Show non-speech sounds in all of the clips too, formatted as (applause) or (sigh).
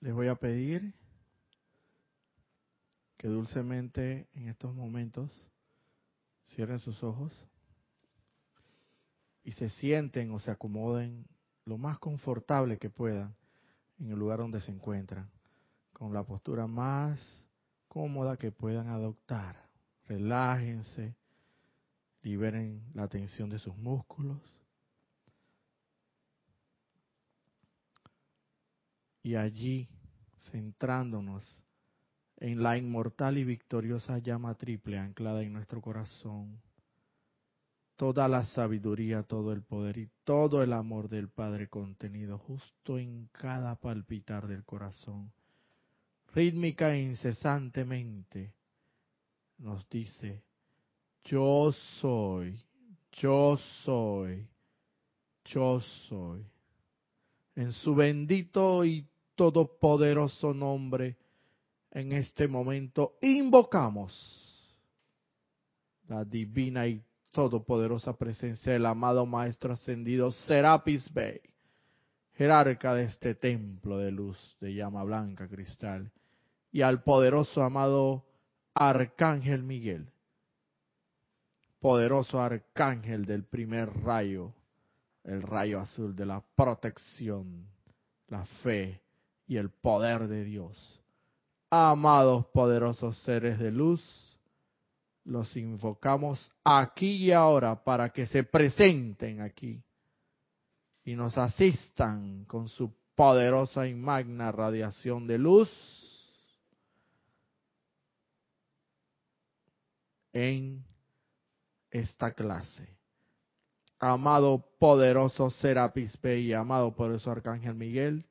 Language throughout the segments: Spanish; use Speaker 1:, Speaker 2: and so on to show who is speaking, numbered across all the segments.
Speaker 1: les voy a pedir que dulcemente en estos momentos cierren sus ojos y se sienten o se acomoden lo más confortable que puedan en el lugar donde se encuentran, con la postura más cómoda que puedan adoptar. Relájense, liberen la tensión de sus músculos. Y allí, centrándonos en la inmortal y victoriosa llama triple anclada en nuestro corazón, toda la sabiduría, todo el poder y todo el amor del Padre contenido justo en cada palpitar del corazón, rítmica e incesantemente, nos dice, yo soy, yo soy, yo soy. En su bendito y todopoderoso nombre, en este momento invocamos la divina y todopoderosa presencia del amado Maestro Ascendido Serapis Bey, jerarca de este templo de luz de llama blanca cristal, y al poderoso amado Arcángel Miguel, poderoso arcángel del primer rayo, el rayo azul de la protección, la fe y el poder de Dios. Amados poderosos seres de luz, los invocamos aquí y ahora para que se presenten aquí y nos asistan con su poderosa y magna radiación de luz en esta clase. Amado poderoso Serapis Bey y amado poderoso Arcángel Miguel,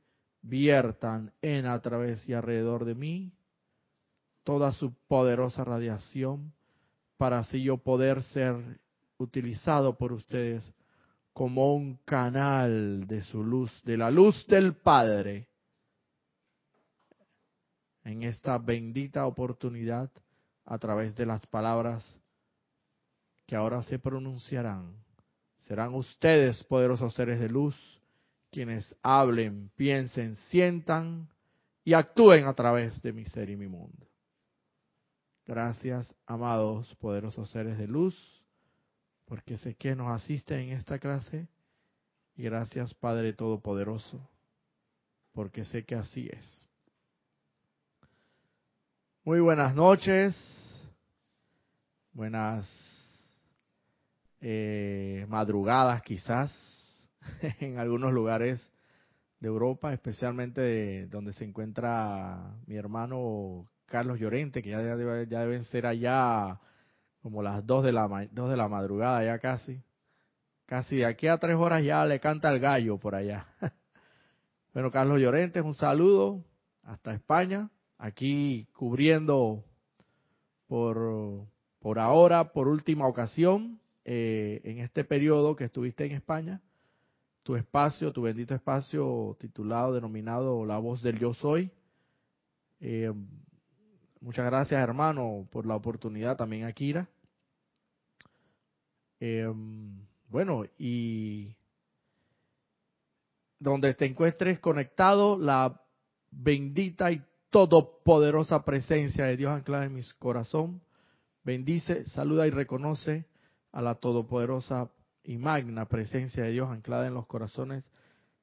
Speaker 1: viertan en a través y alrededor de mí toda su poderosa radiación para así yo poder ser utilizado por ustedes como un canal de su luz, de la luz del Padre, en esta bendita oportunidad a través de las palabras que ahora se pronunciarán. Serán ustedes, poderosos seres de luz, quienes hablen, piensen, sientan y actúen a través de mi ser y mi mundo. Gracias, amados, poderosos seres de luz, porque sé que nos asisten en esta clase. Y gracias, Padre Todopoderoso, porque sé que así es. Muy buenas noches, buenas eh, madrugadas quizás (laughs) en algunos lugares de Europa, especialmente donde se encuentra mi hermano Carlos Llorente, que ya, deben ser allá como las dos de, la, dos de la madrugada, ya casi. Casi de aquí a tres horas ya le canta el gallo por allá. (laughs) bueno, Carlos Llorente, un saludo hasta España, aquí cubriendo por, por ahora, por última ocasión, eh, en este periodo que estuviste en España, tu espacio, tu bendito espacio titulado, denominado La voz del yo soy. Eh, muchas gracias hermano por la oportunidad, también Akira. Eh, bueno, y donde te encuentres conectado, la bendita y todopoderosa presencia de Dios anclada en mi corazón, bendice, saluda y reconoce a la todopoderosa y magna presencia de Dios anclada en los corazones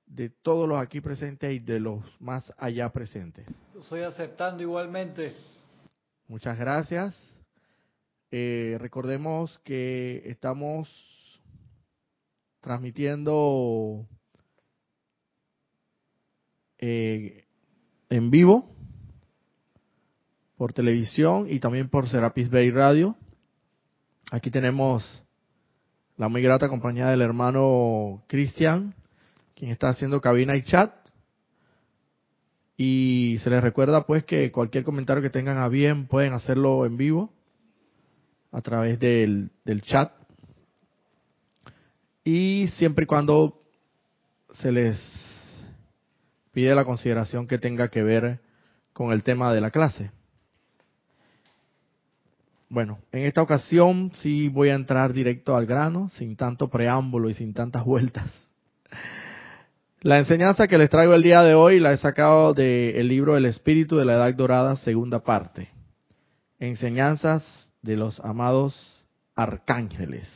Speaker 1: de todos los aquí presentes y de los más allá presentes.
Speaker 2: Estoy aceptando igualmente.
Speaker 1: Muchas gracias. Eh, recordemos que estamos transmitiendo eh, en vivo por televisión y también por Serapis Bay Radio. Aquí tenemos la muy grata compañía del hermano Cristian, quien está haciendo cabina y chat. Y se les recuerda pues que cualquier comentario que tengan a bien pueden hacerlo en vivo a través del, del chat. Y siempre y cuando se les pide la consideración que tenga que ver con el tema de la clase. Bueno, en esta ocasión sí voy a entrar directo al grano, sin tanto preámbulo y sin tantas (laughs) vueltas. La enseñanza que les traigo el día de hoy la he sacado del libro El Espíritu de la Edad Dorada, segunda parte. Enseñanzas de los amados arcángeles.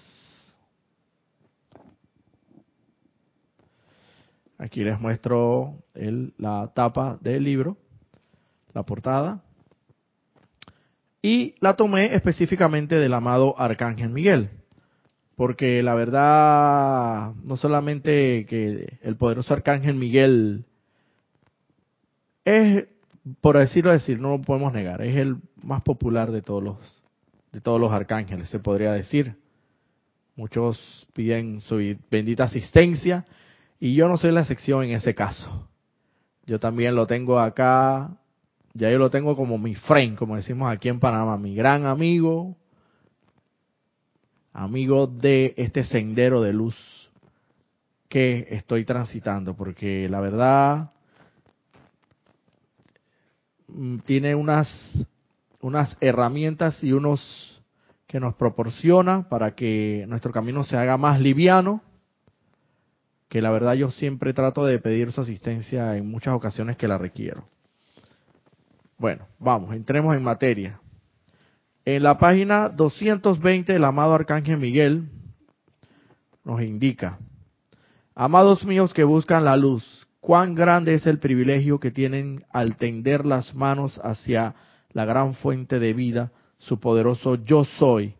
Speaker 1: Aquí les muestro la tapa del libro, la portada. Y la tomé específicamente del amado Arcángel Miguel porque la verdad, no solamente que el poderoso arcángel Miguel es, por decirlo decir, no lo podemos negar, es el más popular de todos los, de todos los arcángeles, se podría decir. Muchos piden su bendita asistencia y yo no soy la excepción en ese caso. Yo también lo tengo acá, ya yo lo tengo como mi friend, como decimos aquí en Panamá, mi gran amigo, amigo de este sendero de luz que estoy transitando, porque la verdad mm, tiene unas, unas herramientas y unos que nos proporciona para que nuestro camino se haga más liviano, que la verdad yo siempre trato de pedir su asistencia en muchas ocasiones que la requiero. Bueno, vamos, entremos en materia. En la página 220 el amado Arcángel Miguel nos indica, amados míos que buscan la luz, cuán grande es el privilegio que tienen al tender las manos hacia la gran fuente de vida, su poderoso yo soy.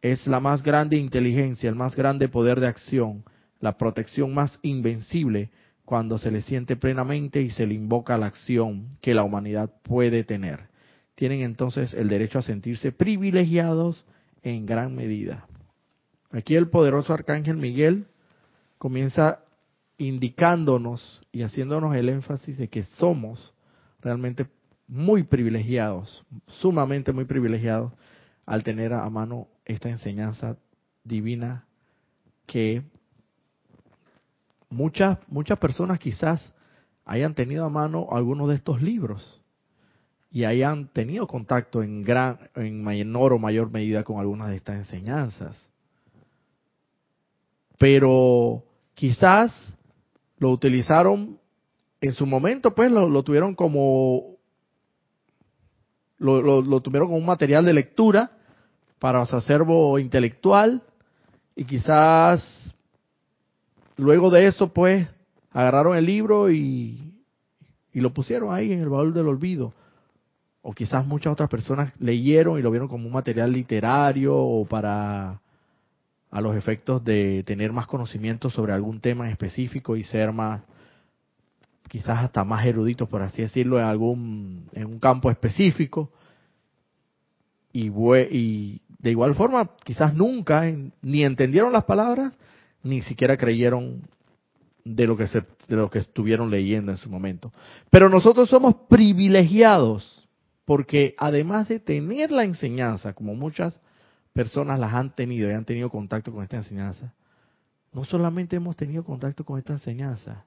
Speaker 1: Es la más grande inteligencia, el más grande poder de acción, la protección más invencible cuando se le siente plenamente y se le invoca la acción que la humanidad puede tener tienen entonces el derecho a sentirse privilegiados en gran medida. Aquí el poderoso arcángel Miguel comienza indicándonos y haciéndonos el énfasis de que somos realmente muy privilegiados, sumamente muy privilegiados al tener a mano esta enseñanza divina que muchas muchas personas quizás hayan tenido a mano algunos de estos libros y hayan tenido contacto en gran, en menor o mayor medida con algunas de estas enseñanzas. Pero quizás lo utilizaron en su momento, pues lo, tuvieron como lo, lo, tuvieron como un material de lectura para su acervo intelectual y quizás luego de eso, pues agarraron el libro y, y lo pusieron ahí en el baúl del olvido. O quizás muchas otras personas leyeron y lo vieron como un material literario o para a los efectos de tener más conocimiento sobre algún tema en específico y ser más quizás hasta más eruditos por así decirlo en algún en un campo específico. Y, y de igual forma quizás nunca ni entendieron las palabras ni siquiera creyeron de lo que se, de lo que estuvieron leyendo en su momento. Pero nosotros somos privilegiados porque además de tener la enseñanza, como muchas personas las han tenido y han tenido contacto con esta enseñanza, no solamente hemos tenido contacto con esta enseñanza,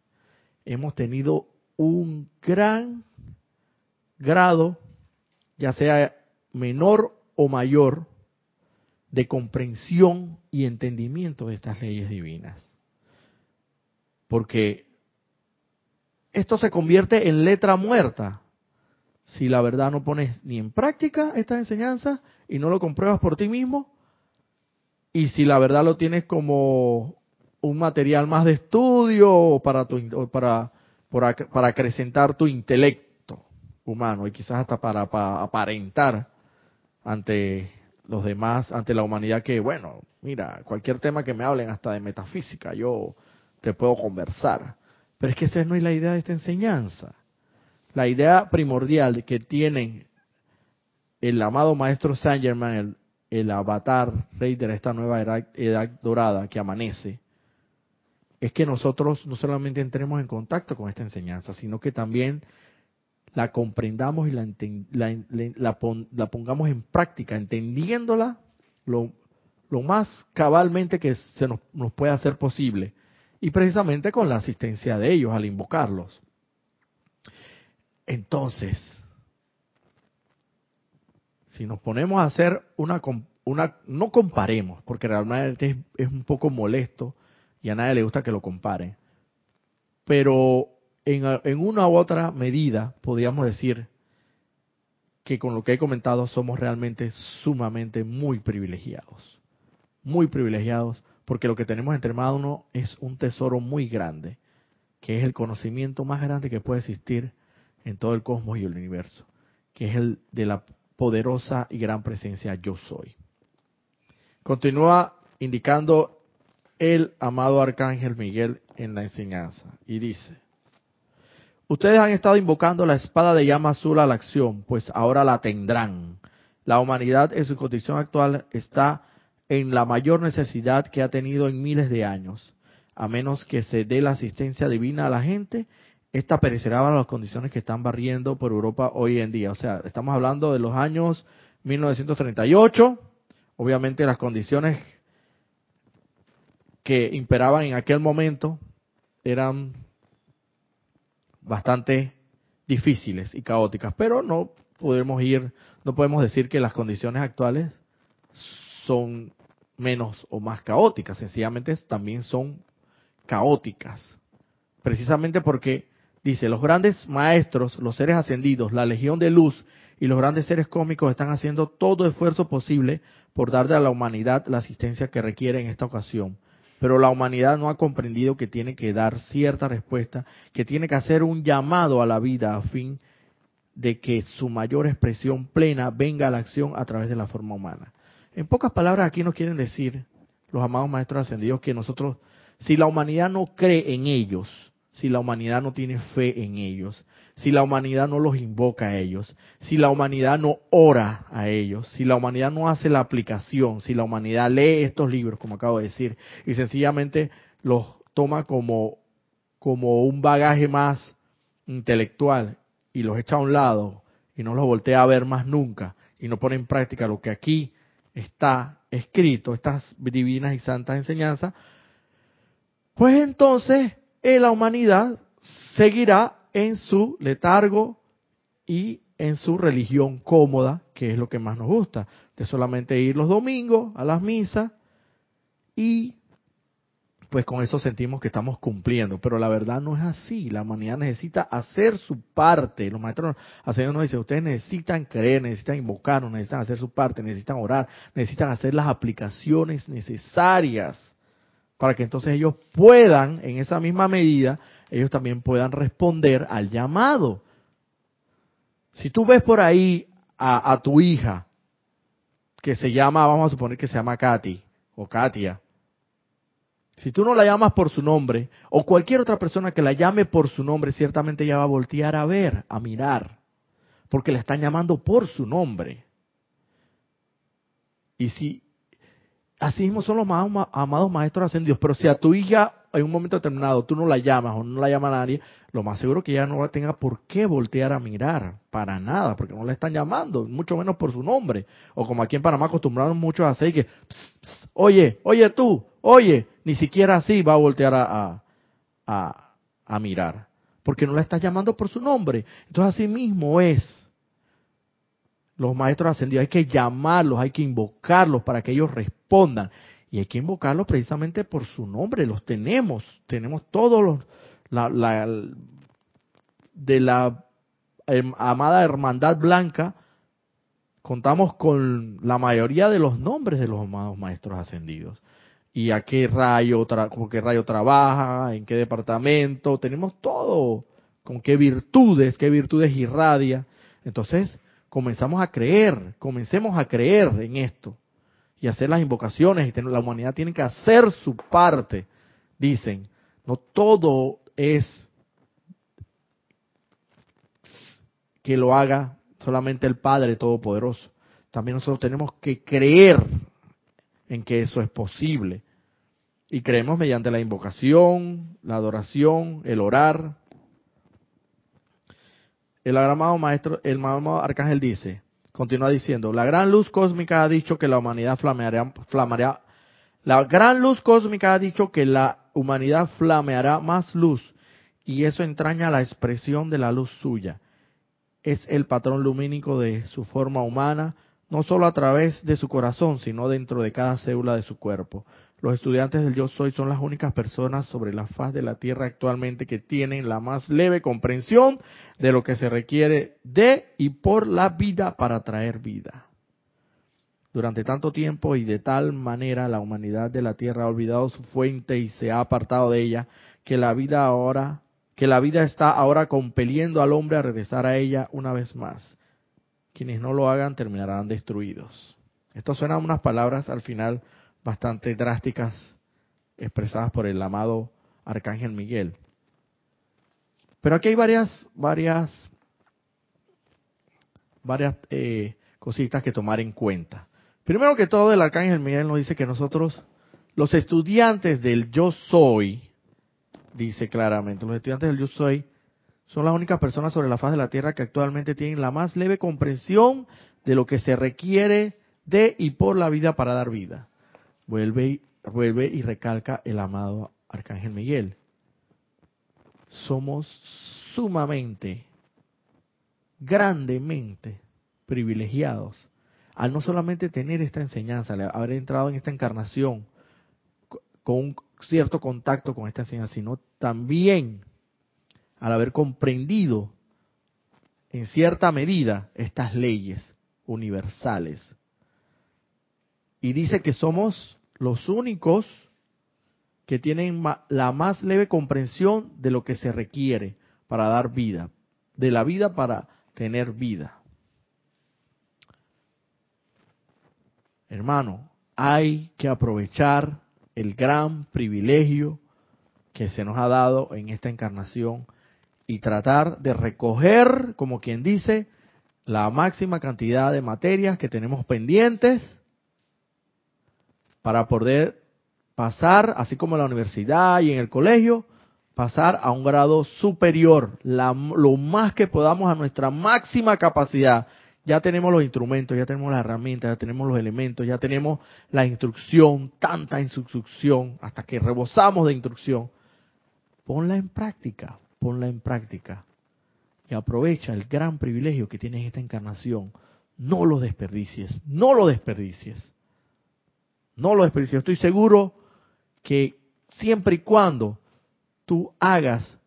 Speaker 1: hemos tenido un gran grado, ya sea menor o mayor, de comprensión y entendimiento de estas leyes divinas. Porque esto se convierte en letra muerta si la verdad no pones ni en práctica esta enseñanza y no lo compruebas por ti mismo, y si la verdad lo tienes como un material más de estudio para, tu, para, para acrecentar tu intelecto humano y quizás hasta para, para aparentar ante los demás, ante la humanidad que, bueno, mira, cualquier tema que me hablen hasta de metafísica, yo te puedo conversar. Pero es que esa no es la idea de esta enseñanza. La idea primordial que tiene el amado maestro Saint Germain, el, avatar rey de esta nueva edad, dorada que amanece, es que nosotros no solamente entremos en contacto con esta enseñanza, sino que también la comprendamos y la, la, pongamos en práctica, entendiéndola lo, más cabalmente que se nos, nos pueda hacer posible, y precisamente con la asistencia de ellos al invocarlos. Entonces, si nos ponemos a hacer una, una no comparemos, porque realmente es, un poco molesto y a nadie le gusta que lo comparen. pero en, una u otra medida podríamos decir que con lo que he comentado somos realmente sumamente muy privilegiados. Muy privilegiados porque lo que tenemos entre manos es un tesoro muy grande, que es el conocimiento más grande que puede existir en todo el cosmos y el universo, que es el de la poderosa y gran presencia yo soy. Continúa indicando el amado arcángel Miguel en la enseñanza y dice, ustedes han estado invocando la espada de llama azul a la acción, pues ahora la tendrán. La humanidad en su condición actual está en la mayor necesidad que ha tenido en miles de años. A menos que se dé la asistencia divina a la gente, esta perecerá a las condiciones que están barriendo por Europa hoy en día. O sea, estamos hablando de los años 1938. Obviamente las condiciones que imperaban en aquel momento eran bastante difíciles y caóticas, pero no podemos ir, no podemos decir que las condiciones actuales son menos o más caóticas, sencillamente también son caóticas, precisamente porque dice, los grandes maestros, los seres ascendidos, la legión de luz y los grandes seres cósmicos están haciendo todo esfuerzo posible por darle a la humanidad la asistencia que requiere en esta ocasión. Pero la humanidad no ha comprendido que tiene que dar cierta respuesta, que tiene que hacer un llamado a la vida a fin de que su mayor expresión plena venga a la acción a través de la forma humana. En pocas palabras, aquí nos quieren decir los amados maestros ascendidos que nosotros, si la humanidad no cree en ellos, si la humanidad no tiene fe en ellos, si la humanidad no los invoca a ellos, si la humanidad no ora a ellos, si la humanidad no hace la aplicación, si la humanidad lee estos libros, como acabo de decir, y sencillamente los toma como, como un bagaje más intelectual y los echa a un lado y no los voltea a ver más nunca y no pone en práctica lo que aquí está escrito, estas divinas y santas enseñanzas, pues entonces eh, la humanidad seguirá en su letargo y en su religión cómoda, que es lo que más nos gusta, de solamente ir los domingos a las misas y pues con eso sentimos que estamos cumpliendo, pero la verdad no es así, la humanidad necesita hacer su parte, los maestros ascendidos nos dicen, ustedes necesitan creer, necesitan invocar, necesitan hacer su parte, necesitan orar, necesitan hacer las aplicaciones necesarias para que entonces ellos puedan, en esa misma medida, ellos también puedan responder al llamado. Si tú ves por ahí a, tu hija, que se llama, vamos a suponer que se llama Katy o Katia, si tú no la llamas por su nombre, o cualquier otra persona que la llame por su nombre, ciertamente ella va a voltear a ver, a mirar, porque la están llamando por su nombre. Y si, así mismo son los amados maestros ascendidos, pero si a tu hija en un momento determinado tú no la llamas o no la llama nadie, lo más seguro que ella no tenga por qué voltear a mirar, para nada, porque no la están llamando, mucho menos por su nombre. O como aquí en Panamá acostumbraron muchos a hacer que, oye, oye tú, oye, ni siquiera así va a voltear a, a, a mirar, porque no la estás llamando por su nombre. Entonces así mismo es. Los maestros ascendidos hay que llamarlos, hay que invocarlos para que ellos respondan. Y hay que invocarlos precisamente por su nombre, los tenemos, tenemos todos los, la, de la amada hermandad blanca, contamos con la mayoría de los nombres de los amados maestros ascendidos. Y a qué rayo, con qué rayo trabaja, en qué departamento, tenemos todo, con qué virtudes, qué virtudes irradia. Entonces, comenzamos a creer, comencemos a creer en esto y hacer las invocaciones y la humanidad tiene que hacer su parte. Dicen, no todo es que lo haga solamente el Padre Todopoderoso. También nosotros tenemos que creer en que eso es posible. Y creemos mediante la invocación, la adoración, el orar. El amado maestro, el amado arcángel dice, Continúa diciendo, la gran luz cósmica ha dicho que la humanidad flameará, la gran luz cósmica ha dicho que la humanidad flameará más luz y eso entraña la expresión de la luz suya. Es el patrón lumínico de su forma humana, no solo a través de su corazón, sino dentro de cada célula de su cuerpo. Los estudiantes del yo soy son las únicas personas sobre la faz de la tierra actualmente que tienen la más leve comprensión de lo que se requiere de y por la vida para traer vida. Durante tanto tiempo y de tal manera la humanidad de la tierra ha olvidado su fuente y se ha apartado de ella, que la vida ahora, que la vida está ahora compeliendo al hombre a regresar a ella una vez más. Quienes no lo hagan terminarán destruidos. Esto suenan unas palabras al final bastante drásticas expresadas por el amado Arcángel Miguel. Pero aquí hay varias, varias, varias eh, cositas que tomar en cuenta. Primero que todo, el Arcángel Miguel nos dice que nosotros, los estudiantes del yo soy, dice claramente, los estudiantes del yo soy son las únicas personas sobre la faz de la Tierra que actualmente tienen la más leve comprensión de lo que se requiere de y por la vida para dar vida vuelve y, vuelve y recalca el amado Arcángel Miguel. Somos sumamente, grandemente privilegiados al no solamente tener esta enseñanza, al haber entrado en esta encarnación con un cierto contacto con esta enseñanza, sino también al haber comprendido en cierta medida estas leyes universales. Y dice que somos los únicos que tienen la más leve comprensión de lo que se requiere para dar vida, de la vida para tener vida. Hermano, hay que aprovechar el gran privilegio que se nos ha dado en esta encarnación y tratar de recoger, como quien dice, la máxima cantidad de materias que tenemos pendientes para poder pasar, así como en la universidad y en el colegio, pasar a un grado superior, lo más que podamos a nuestra máxima capacidad. Ya tenemos los instrumentos, ya tenemos las herramientas, ya tenemos los elementos, ya tenemos la instrucción, tanta instrucción, hasta que rebosamos de instrucción. Ponla en práctica, ponla en práctica. Y aprovecha el gran privilegio que tienes esta encarnación. No lo desperdicies, no lo desperdicies. No lo desperdicies. Estoy seguro que siempre y cuando tú hagas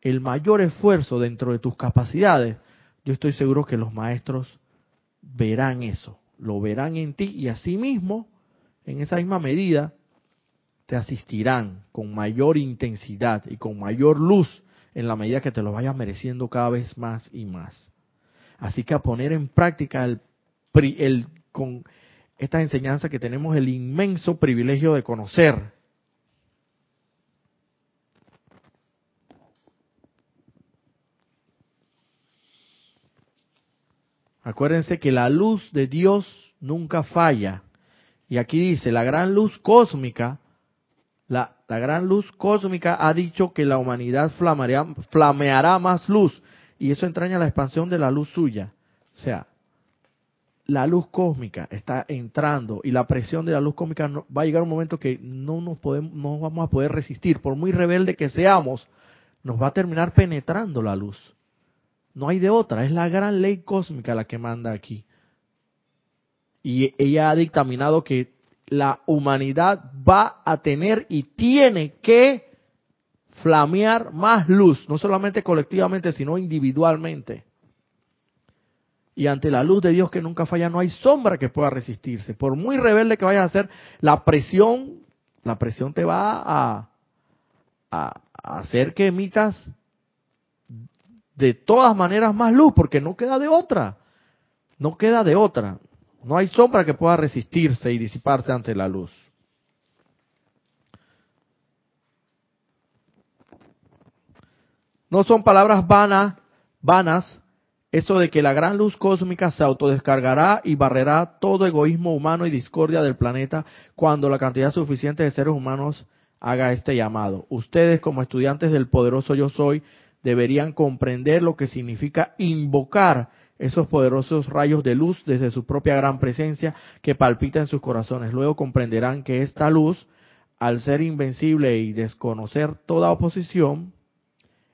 Speaker 1: el mayor esfuerzo dentro de tus capacidades, yo estoy seguro que los maestros verán eso, lo verán en ti y asimismo, en esa misma medida, te asistirán con mayor intensidad y con mayor luz en la medida que te lo vayas mereciendo cada vez más y más. Así que a poner en práctica el, el con esta enseñanza que tenemos el inmenso privilegio de conocer. Acuérdense que la luz de Dios nunca falla. Y aquí dice, la gran luz cósmica, la, la gran luz cósmica ha dicho que la humanidad flameará, flameará más luz. Y eso entraña la expansión de la luz suya. O sea, la luz cósmica está entrando y la presión de la luz cósmica va a llegar un momento que no nos podemos, no vamos a poder resistir, por muy rebelde que seamos, nos va a terminar penetrando la luz. No hay de otra, es la gran ley cósmica la que manda aquí. Y ella ha dictaminado que la humanidad va a tener y tiene que flamear más luz, no solamente colectivamente, sino individualmente. Y ante la luz de Dios que nunca falla, no hay sombra que pueda resistirse. Por muy rebelde que vayas a ser, la presión, la presión te va a, a, hacer que emitas de todas maneras más luz, porque no queda de otra. No queda de otra. No hay sombra que pueda resistirse y disiparse ante la luz. No son palabras vanas, vanas eso de que la gran luz cósmica se autodescargará y barrerá todo egoísmo humano y discordia del planeta cuando la cantidad suficiente de seres humanos haga este llamado. Ustedes como estudiantes del poderoso yo soy deberían comprender lo que significa invocar esos poderosos rayos de luz desde su propia gran presencia que palpita en sus corazones. Luego comprenderán que esta luz, al ser invencible y desconocer toda oposición,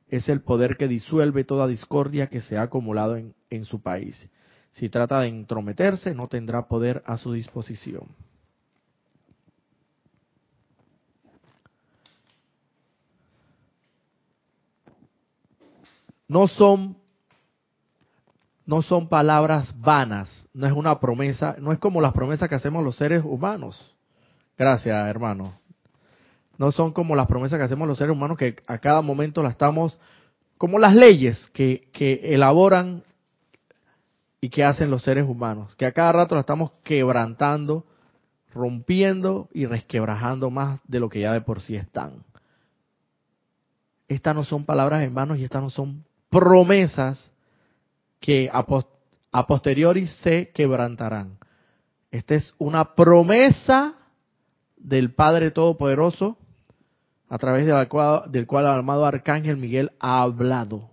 Speaker 1: es el poder que disuelve toda discordia que se ha acumulado en, en su país. Si trata de entrometerse, no tendrá poder a su disposición. No son, no son palabras vanas, no es una promesa, no es como las promesas que hacemos los seres humanos. Gracias, hermano. No son como las promesas que hacemos los seres humanos que a cada momento las estamos, como las leyes que, que elaboran y que hacen los seres humanos, que a cada rato las estamos quebrantando, rompiendo y resquebrajando más de lo que ya de por sí están. Estas no son palabras en vano y estas no son promesas que a, posteriori se quebrantarán. Esta es una promesa del Padre Todopoderoso a través cual, del cual el amado Arcángel Miguel ha hablado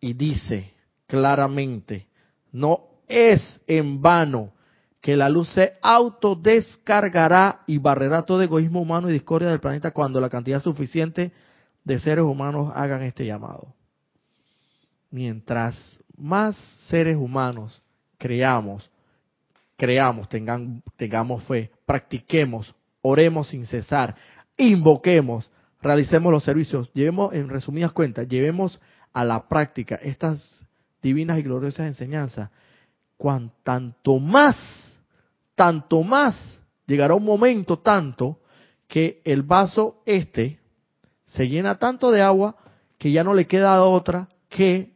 Speaker 1: y dice claramente, no es en vano que la luz se autodescargará y barrerá todo egoísmo humano y discordia del planeta cuando la cantidad suficiente de seres humanos hagan este llamado. Mientras más seres humanos creamos, creamos, tengan, tengamos fe, practiquemos, oremos sin cesar, invoquemos, realicemos los servicios, llevemos, en resumidas cuentas, llevemos a la práctica estas divinas y gloriosas enseñanzas, tanto más, tanto más, llegará un momento tanto que el vaso este se llena tanto de agua que ya no le queda otra que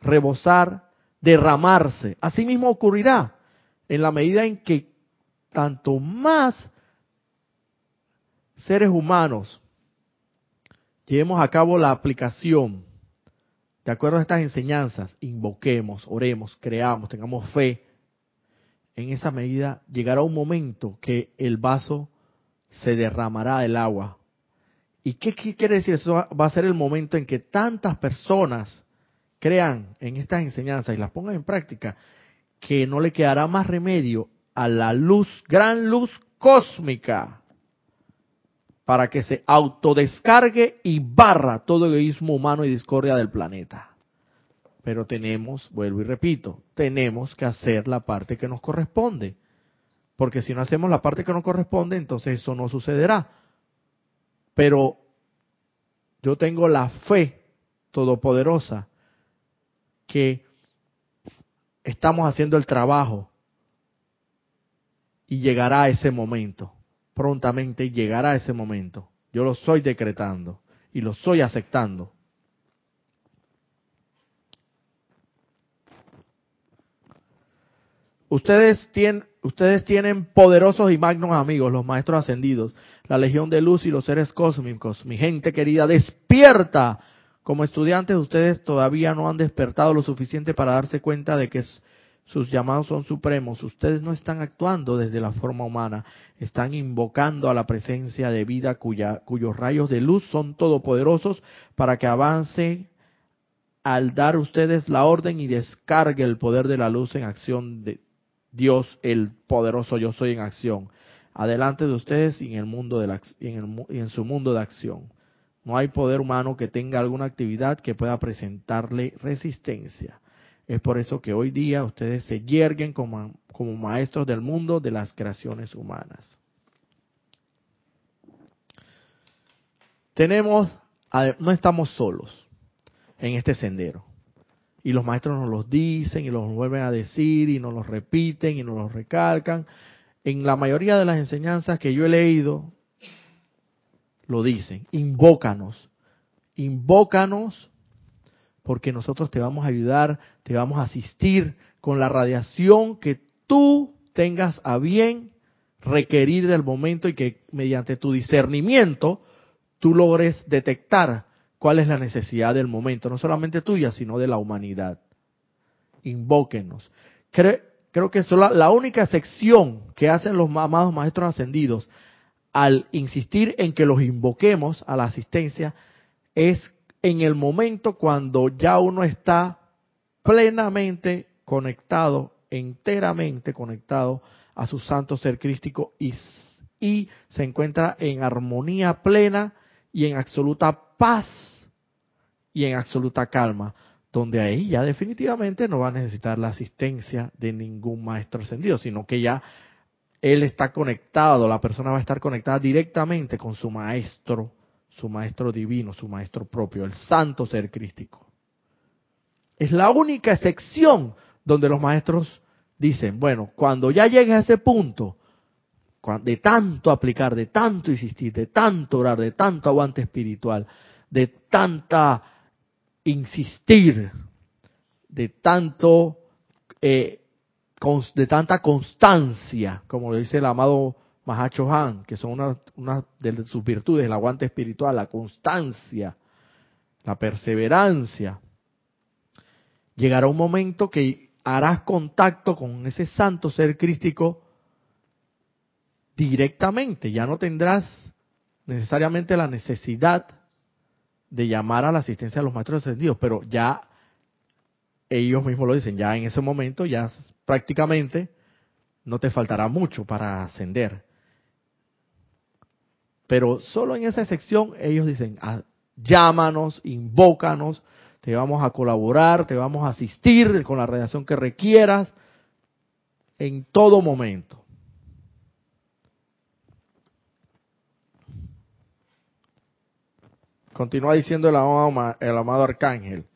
Speaker 1: rebosar, derramarse. Así mismo ocurrirá en la medida en que tanto más seres humanos llevemos a cabo la aplicación de acuerdo a estas enseñanzas, invoquemos, oremos, creamos, tengamos fe, en esa medida llegará un momento que el vaso se derramará del agua. ¿Y qué, quiere decir? Eso va a ser el momento en que tantas personas crean en estas enseñanzas y las pongan en práctica, que no le quedará más remedio a la luz, gran luz cósmica, para que se autodescargue y barra todo egoísmo humano y discordia del planeta. Pero tenemos, vuelvo y repito, tenemos que hacer la parte que nos corresponde. Porque si no hacemos la parte que nos corresponde, entonces eso no sucederá. Pero yo tengo la fe todopoderosa que estamos haciendo el trabajo y llegará ese momento. Prontamente llegará ese momento. Yo lo soy decretando y lo soy aceptando. Ustedes tienen, ustedes tienen poderosos y magnos amigos, los maestros ascendidos, la legión de luz y los seres cósmicos. Mi gente querida, despierta como estudiantes, ustedes todavía no han despertado lo suficiente para darse cuenta de que sus llamados son supremos. Ustedes no están actuando desde la forma humana, están invocando a la presencia de vida cuya, cuyos rayos de luz son todopoderosos para que avance al dar ustedes la orden y descargue el poder de la luz en acción de Dios, el poderoso yo soy en acción. Adelante de ustedes y en el mundo de la, y en su mundo de acción. No hay poder humano que tenga alguna actividad que pueda presentarle resistencia. Es por eso que hoy día ustedes se yerguen como, como maestros del mundo de las creaciones humanas. Tenemos, no estamos solos en este sendero. Y los maestros nos los dicen y los vuelven a decir y nos los repiten y nos los recalcan. En la mayoría de las enseñanzas que yo he leído, lo dicen, invócanos, invócanos porque nosotros te vamos a ayudar, te vamos a asistir con la radiación que tú tengas a bien requerir del momento y que mediante tu discernimiento tú logres detectar cuál es la necesidad del momento, no solamente tuya, sino de la humanidad. Invóquenos. Creo, que es la única sección que hacen los amados maestros ascendidos al insistir en que los invoquemos a la asistencia es en el momento cuando ya uno está plenamente conectado, enteramente conectado a su santo ser crístico y, y se encuentra en armonía plena y en absoluta paz y en absoluta calma, donde ahí ya definitivamente no va a necesitar la asistencia de ningún maestro ascendido, sino que ya él está conectado, la persona va a estar conectada directamente con su maestro, su maestro divino, su maestro propio, el santo ser crístico. Es la única excepción donde los maestros dicen, bueno, cuando ya llegues a ese punto, de tanto aplicar, de tanto insistir, de tanto orar, de tanto aguante espiritual, de tanta insistir, de tanto eh, de tanta constancia, como lo dice el amado Mahacho Han, que son una, de sus virtudes, el aguante espiritual, la constancia, la perseverancia. Llegará un momento que harás contacto con ese santo ser crístico directamente, ya no tendrás necesariamente la necesidad de llamar a la asistencia de los maestros ascendidos, pero ya ellos mismos lo dicen, ya en ese momento ya prácticamente no te faltará mucho para ascender. Pero solo en esa sección ellos dicen, ah, llámanos, invócanos, te vamos a colaborar, te vamos a asistir con la radiación que requieras en todo momento. Continúa diciendo el amado, el amado arcángel.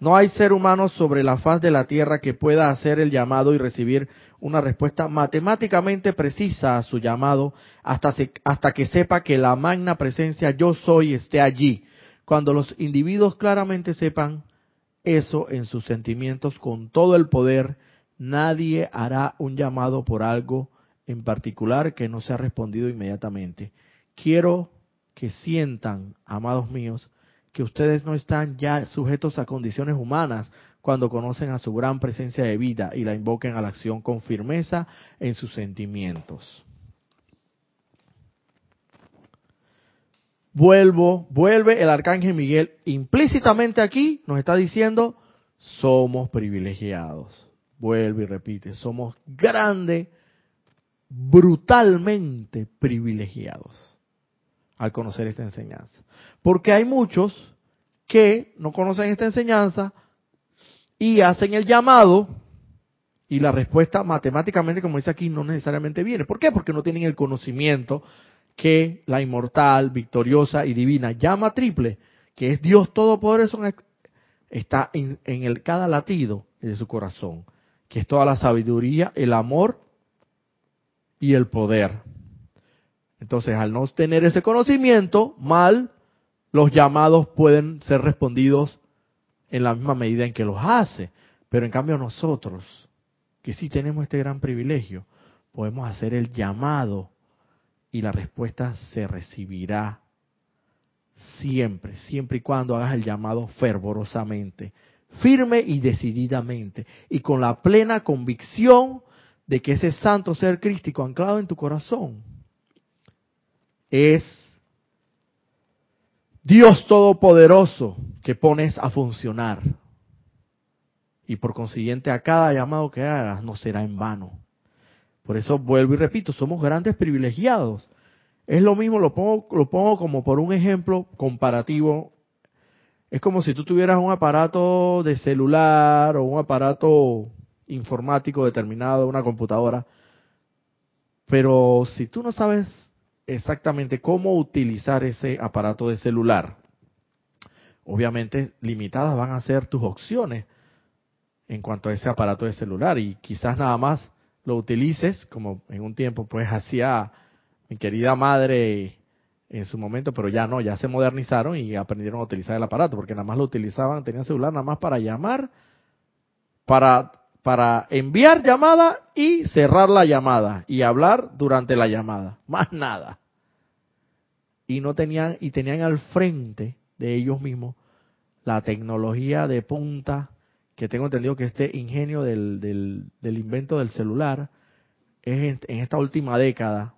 Speaker 1: No hay ser humano sobre la faz de la tierra que pueda hacer el llamado y recibir una respuesta matemáticamente precisa a su llamado hasta, hasta que sepa que la magna presencia yo soy esté allí. Cuando los individuos claramente sepan eso en sus sentimientos con todo el poder, nadie hará un llamado por algo en particular que no sea respondido inmediatamente. Quiero que sientan, amados míos, que ustedes no están ya sujetos a condiciones humanas cuando conocen a su gran presencia de vida y la invoquen a la acción con firmeza en sus sentimientos. Vuelvo, vuelve el arcángel Miguel implícitamente aquí nos está diciendo somos privilegiados. Vuelve y repite, somos grande, brutalmente privilegiados al conocer esta enseñanza. Porque hay muchos que no conocen esta enseñanza y hacen el llamado y la respuesta matemáticamente, como dice aquí, no necesariamente viene. ¿Por qué? Porque no tienen el conocimiento que la inmortal, victoriosa y divina llama triple, que es Dios Todopoderoso, está en, en el cada latido de su corazón, que es toda la sabiduría, el amor y el poder. Entonces, al no tener ese conocimiento, mal, los llamados pueden ser respondidos en la misma medida en que los hace. Pero en cambio nosotros, que sí tenemos este gran privilegio, podemos hacer el llamado y la respuesta se recibirá siempre, siempre y cuando hagas el llamado fervorosamente, firme y decididamente, y con la plena convicción de que ese santo ser crístico anclado en tu corazón es Dios Todopoderoso que pones a funcionar. Y por consiguiente a cada llamado que hagas no será en vano. Por eso vuelvo y repito, somos grandes privilegiados. Es lo mismo, lo pongo, como por un ejemplo comparativo. Es como si tú tuvieras un aparato de celular o un aparato informático determinado, una computadora. Pero si tú no sabes exactamente cómo utilizar ese aparato de celular. Obviamente limitadas van a ser tus opciones en cuanto a ese aparato de celular y quizás nada más lo utilices como en un tiempo pues hacía mi querida madre en su momento, pero ya no, ya se modernizaron y aprendieron a utilizar el aparato porque nada más lo utilizaban, tenían celular nada más para llamar, para para enviar llamada y cerrar la llamada y hablar durante la llamada, (laughs) más nada. Y no tenían y tenían al frente de ellos mismos la tecnología de punta que tengo entendido que este ingenio del, del, invento del celular es en, esta última década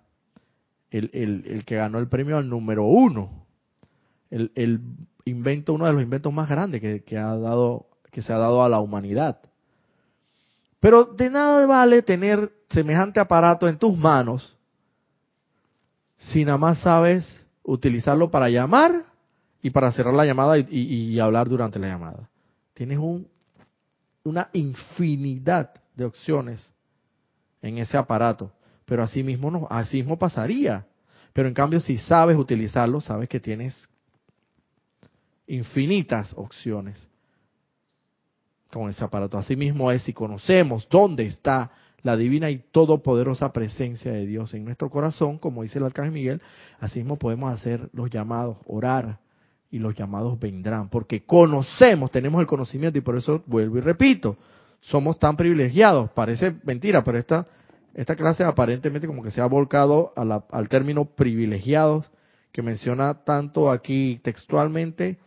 Speaker 1: el, el, que ganó el premio al número uno. El, el invento, uno de los inventos más grandes que, que, ha dado, que se ha dado a la humanidad. Pero de nada vale tener semejante aparato en tus manos si nada más sabes utilizarlo para llamar y para cerrar la llamada y, hablar durante la llamada. Tienes un, una infinidad de opciones en ese aparato, pero así mismo, no, así mismo pasaría. Pero en cambio, si sabes utilizarlo, sabes que tienes infinitas opciones con ese aparato. Asimismo es si conocemos dónde está la divina y todopoderosa presencia de Dios en nuestro corazón, como dice el arcángel Miguel, asimismo podemos hacer los llamados, orar, y los llamados vendrán, porque conocemos, tenemos el conocimiento y por eso vuelvo y repito, somos tan privilegiados. Parece mentira, pero esta, esta clase aparentemente como que se ha volcado al término privilegiados que menciona tanto aquí textualmente,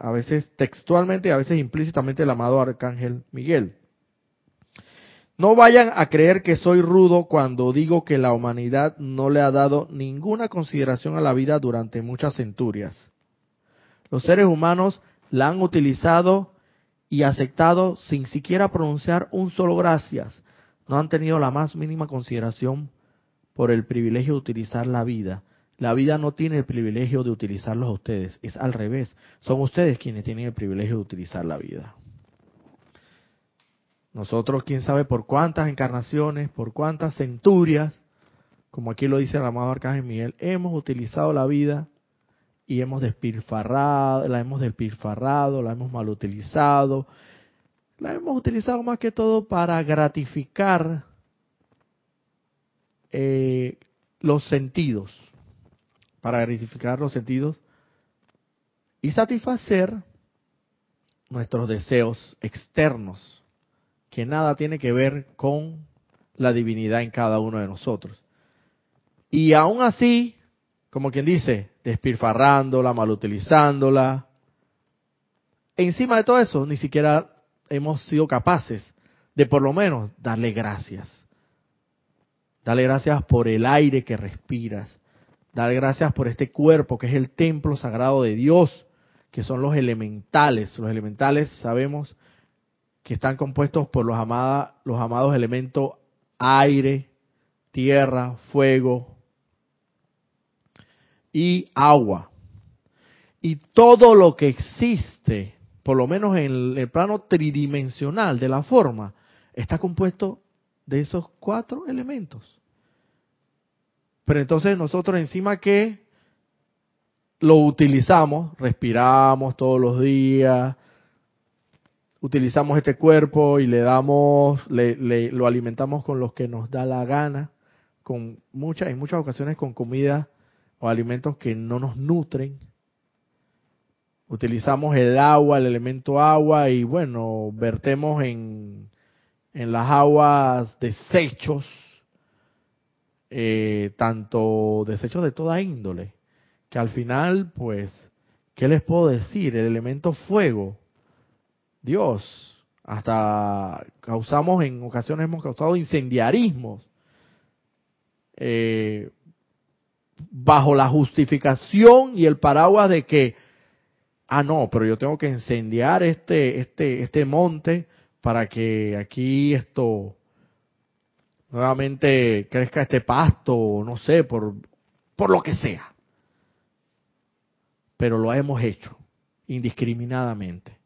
Speaker 1: a veces textualmente y a veces implícitamente el amado Arcángel Miguel. No vayan a creer que soy rudo cuando digo que la humanidad no le ha dado ninguna consideración a la vida durante muchas centurias. Los seres humanos la han utilizado y aceptado sin siquiera pronunciar un solo gracias. No han tenido la más mínima consideración por el privilegio de utilizar la vida. La vida no tiene el privilegio de utilizarlos a ustedes, es al revés. Son ustedes quienes tienen el privilegio de utilizar la vida. Nosotros, quién sabe por cuántas encarnaciones, por cuántas centurias, como aquí lo dice el amado Arcángel Miguel, hemos utilizado la vida y hemos despilfarrado, la hemos despilfarrado, la hemos mal utilizado, la hemos utilizado más que todo para gratificar eh, los sentidos, para gratificar los sentidos y satisfacer nuestros deseos externos, que nada tiene que ver con la divinidad en cada uno de nosotros. Y aún así, como quien dice, despilfarrándola, malutilizándola. Encima de todo eso, ni siquiera hemos sido capaces de por lo menos darle gracias. Darle gracias por el aire que respiras. Darle gracias por este cuerpo que es el templo sagrado de Dios, que son los elementales. Los elementales sabemos que están compuestos por los, los amados elementos aire, tierra, fuego, y agua. Y todo lo que existe, por lo menos en el plano tridimensional de la forma, está compuesto de esos cuatro elementos. Pero entonces nosotros encima que lo utilizamos, respiramos todos los días, utilizamos este cuerpo y le damos, le, lo alimentamos con lo que nos da la gana, con muchas, en muchas ocasiones con comida o alimentos que no nos nutren. Utilizamos el agua, el elemento agua y bueno, vertemos en, en las aguas desechos, eh, tanto desechos de toda índole, que al final pues, ¿qué les puedo decir? El elemento fuego, Dios, hasta causamos en ocasiones hemos causado incendiarismos. Eh, bajo la justificación y el paraguas de que, ah, no, pero yo tengo que incendiar este, este, este monte para que aquí esto nuevamente crezca este pasto, no sé, por, por lo que sea. Pero lo hemos hecho indiscriminadamente.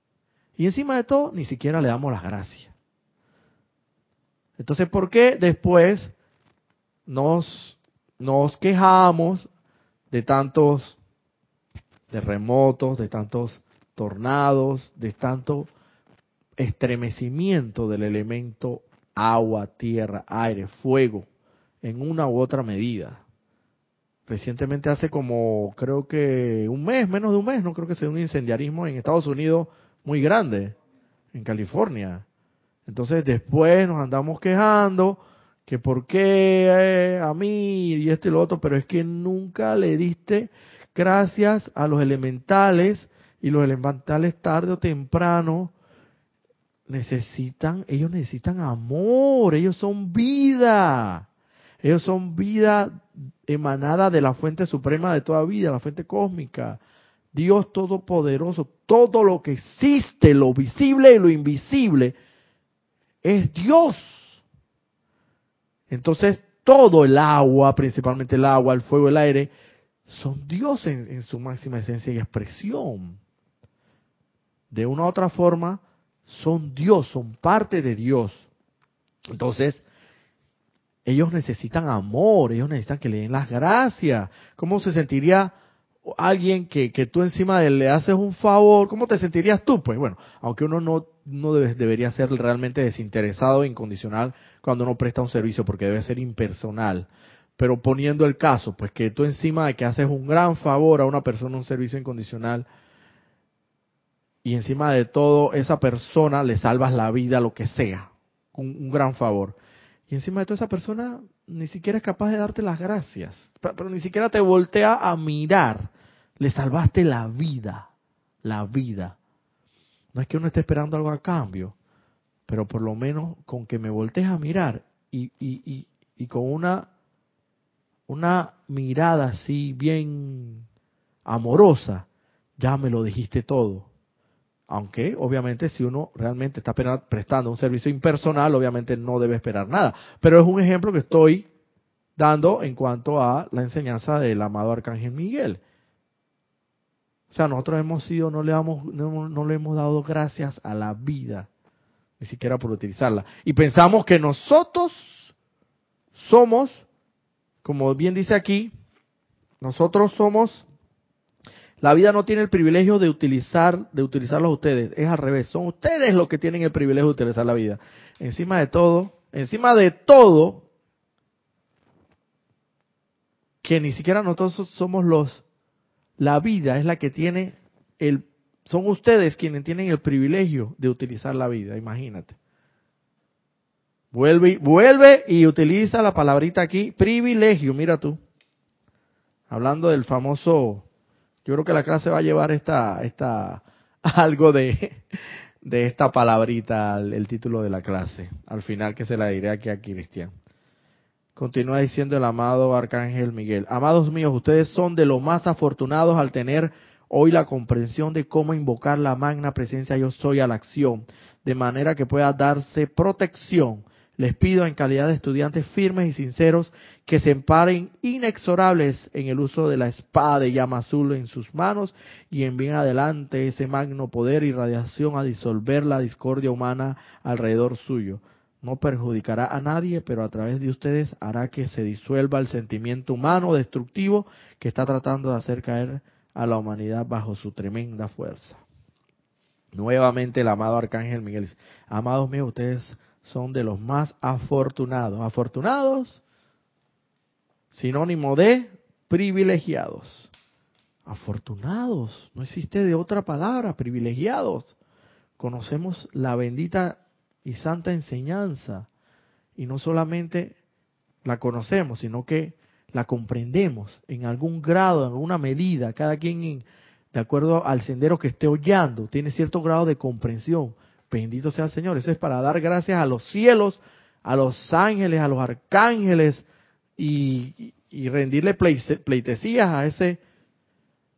Speaker 1: Y encima de todo, ni siquiera le damos las gracias. Entonces, ¿por qué después nos nos quejamos de tantos terremotos, de tantos tornados, de tanto estremecimiento del elemento agua, tierra, aire, fuego, en una u otra medida. Recientemente hace como, creo que un mes, menos de un mes, no creo que sea un incendiarismo en Estados Unidos muy grande, en California. Entonces después nos andamos quejando que por qué eh, a mí y esto y lo otro, pero es que nunca le diste gracias a los elementales y los elementales tarde o temprano necesitan, ellos necesitan amor, ellos son vida, ellos son vida emanada de la fuente suprema de toda vida, la fuente cósmica, Dios todopoderoso, todo lo que existe, lo visible y lo invisible, es Dios. Entonces, todo el agua, principalmente el agua, el fuego, el aire, son Dios en, su máxima esencia y expresión. De una u otra forma, son Dios, son parte de Dios. Entonces, ellos necesitan amor, ellos necesitan que le den las gracias. ¿Cómo se sentiría alguien que, que tú encima de él le haces un favor, ¿cómo te sentirías tú? Pues bueno, aunque uno no, no debe- debería ser realmente desinteresado e incondicional cuando uno presta un servicio, porque debe ser impersonal. Pero poniendo el caso, pues que tú encima de que haces un gran favor a una persona, un servicio incondicional, y encima de todo esa persona le salvas la vida, lo que sea, un, un gran favor. Y encima de todo esa persona ni siquiera es capaz de darte las gracias, pero, ni siquiera te voltea a mirar. Le salvaste la vida, la vida. No es que uno esté esperando algo a cambio, pero por lo menos con que me voltees a mirar y, y, y, y con una, una mirada así bien amorosa, ya me lo dijiste todo. Aunque, obviamente, si uno realmente está prestando un servicio impersonal, obviamente no debe esperar nada. Pero es un ejemplo que estoy dando en cuanto a la enseñanza del amado Arcángel Miguel. O sea, nosotros hemos sido, no le, damos, no, no le hemos dado gracias a la vida, ni siquiera por utilizarla. Y pensamos que nosotros somos, como bien dice aquí, nosotros somos la vida no tiene el privilegio de utilizar, de utilizarlos ustedes, es al revés, son ustedes los que tienen el privilegio de utilizar la vida. Encima de todo, encima de todo, que ni siquiera nosotros somos los, la vida es la que tiene el, son ustedes quienes tienen el privilegio de utilizar la vida, imagínate. Vuelve, vuelve y utiliza la palabrita aquí, privilegio, mira tú. Hablando del famoso yo creo que la clase va a llevar esta, esta, (laughs) algo de, de esta palabrita, el, el título de la clase. Al final que se la diré aquí a Cristian. Continúa diciendo el amado Arcángel Miguel. Amados míos, ustedes son de los más afortunados al tener hoy la comprensión de cómo invocar la magna presencia yo soy a la acción, de manera que pueda darse protección. Les pido en calidad de estudiantes firmes y sinceros que se emparen inexorables en el uso de la espada de llama azul en sus manos y envíen adelante ese magno poder y radiación a disolver la discordia humana alrededor suyo. No perjudicará a nadie, pero a través de ustedes hará que se disuelva el sentimiento humano destructivo que está tratando de hacer caer a la humanidad bajo su tremenda fuerza. Nuevamente el amado Arcángel Miguel amados míos, ustedes son de los más afortunados. Afortunados, sinónimo de privilegiados. Afortunados, no existe de otra palabra, privilegiados. Conocemos la bendita y santa enseñanza y no solamente la conocemos, sino que la comprendemos en algún grado, en alguna medida, cada quien en- de acuerdo al sendero que esté hollando, tiene cierto grado de comprensión. Bendito sea el Señor. Eso es para dar gracias a los cielos, a los ángeles, a los arcángeles y, rendirle pleite- pleitesías a ese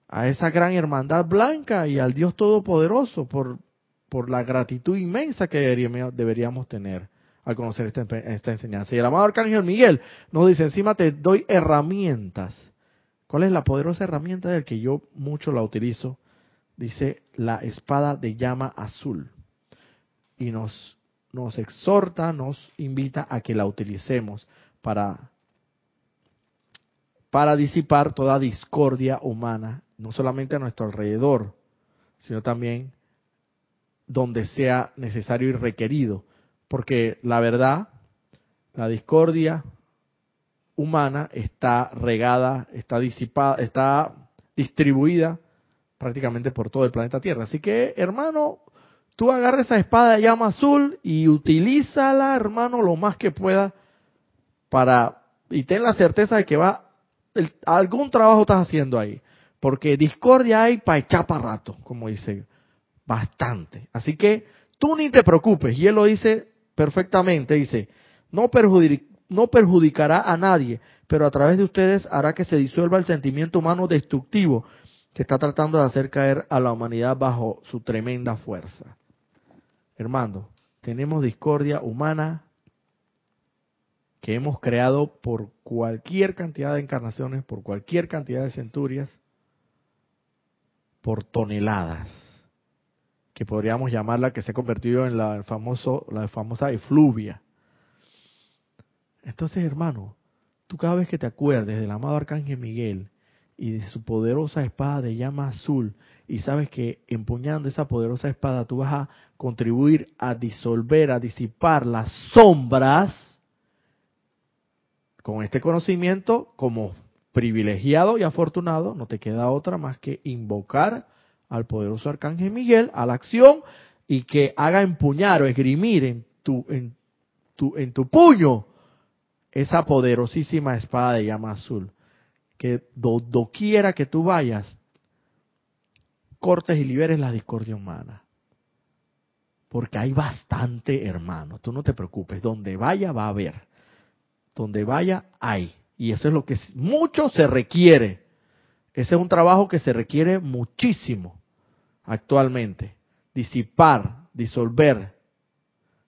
Speaker 1: a esa gran hermandad blanca y al Dios todopoderoso por la gratitud inmensa que deberíamos, deberíamos tener al conocer esta, esta enseñanza. Y el amado Arcángel Miguel nos dice, encima te doy herramientas. ¿Cuál es la poderosa herramienta del que yo mucho la utilizo? Dice la espada de llama azul. Y nos, nos exhorta, nos invita a que la utilicemos para, para disipar toda discordia humana, no solamente a nuestro alrededor, sino también donde sea necesario y requerido. Porque la verdad, la discordia humana está regada, está disipada, está distribuida prácticamente por todo el planeta Tierra. Así que, hermano, tú agarra esa espada de llama azul y utilízala, hermano, lo más que pueda para y ten la certeza de que va el- algún trabajo estás haciendo ahí, porque discordia hay para echar para rato, como dice, bastante. Así que tú ni te preocupes, y él lo dice perfectamente, dice, no, perjudi- no perjudicará a nadie, pero a través de ustedes hará que se disuelva el sentimiento humano destructivo que está tratando de hacer caer a la humanidad bajo su tremenda fuerza. Hermano, tenemos discordia humana que hemos creado por cualquier cantidad de encarnaciones, por cualquier cantidad de centurias, por toneladas, que podríamos llamarla que se ha convertido en la, famoso, la famosa efluvia. Entonces, hermano, tú cada vez que te acuerdes del amado Arcángel Miguel y de su poderosa espada de llama azul y sabes que empuñando esa poderosa espada tú vas a contribuir a disolver, a disipar las sombras, con este conocimiento como privilegiado y afortunado, no te queda otra más que invocar al poderoso arcángel Miguel a la acción y que haga empuñar o esgrimir en tu, en tu, en tu puño esa poderosísima espada de llama azul. Que doquiera que tú vayas, cortes y liberes la discordia humana. Porque hay bastante, hermano. Tú no te preocupes. Donde vaya, va a haber. Donde vaya, hay. Y eso es lo que mucho se requiere. Ese es un trabajo que se requiere muchísimo actualmente. Disipar, disolver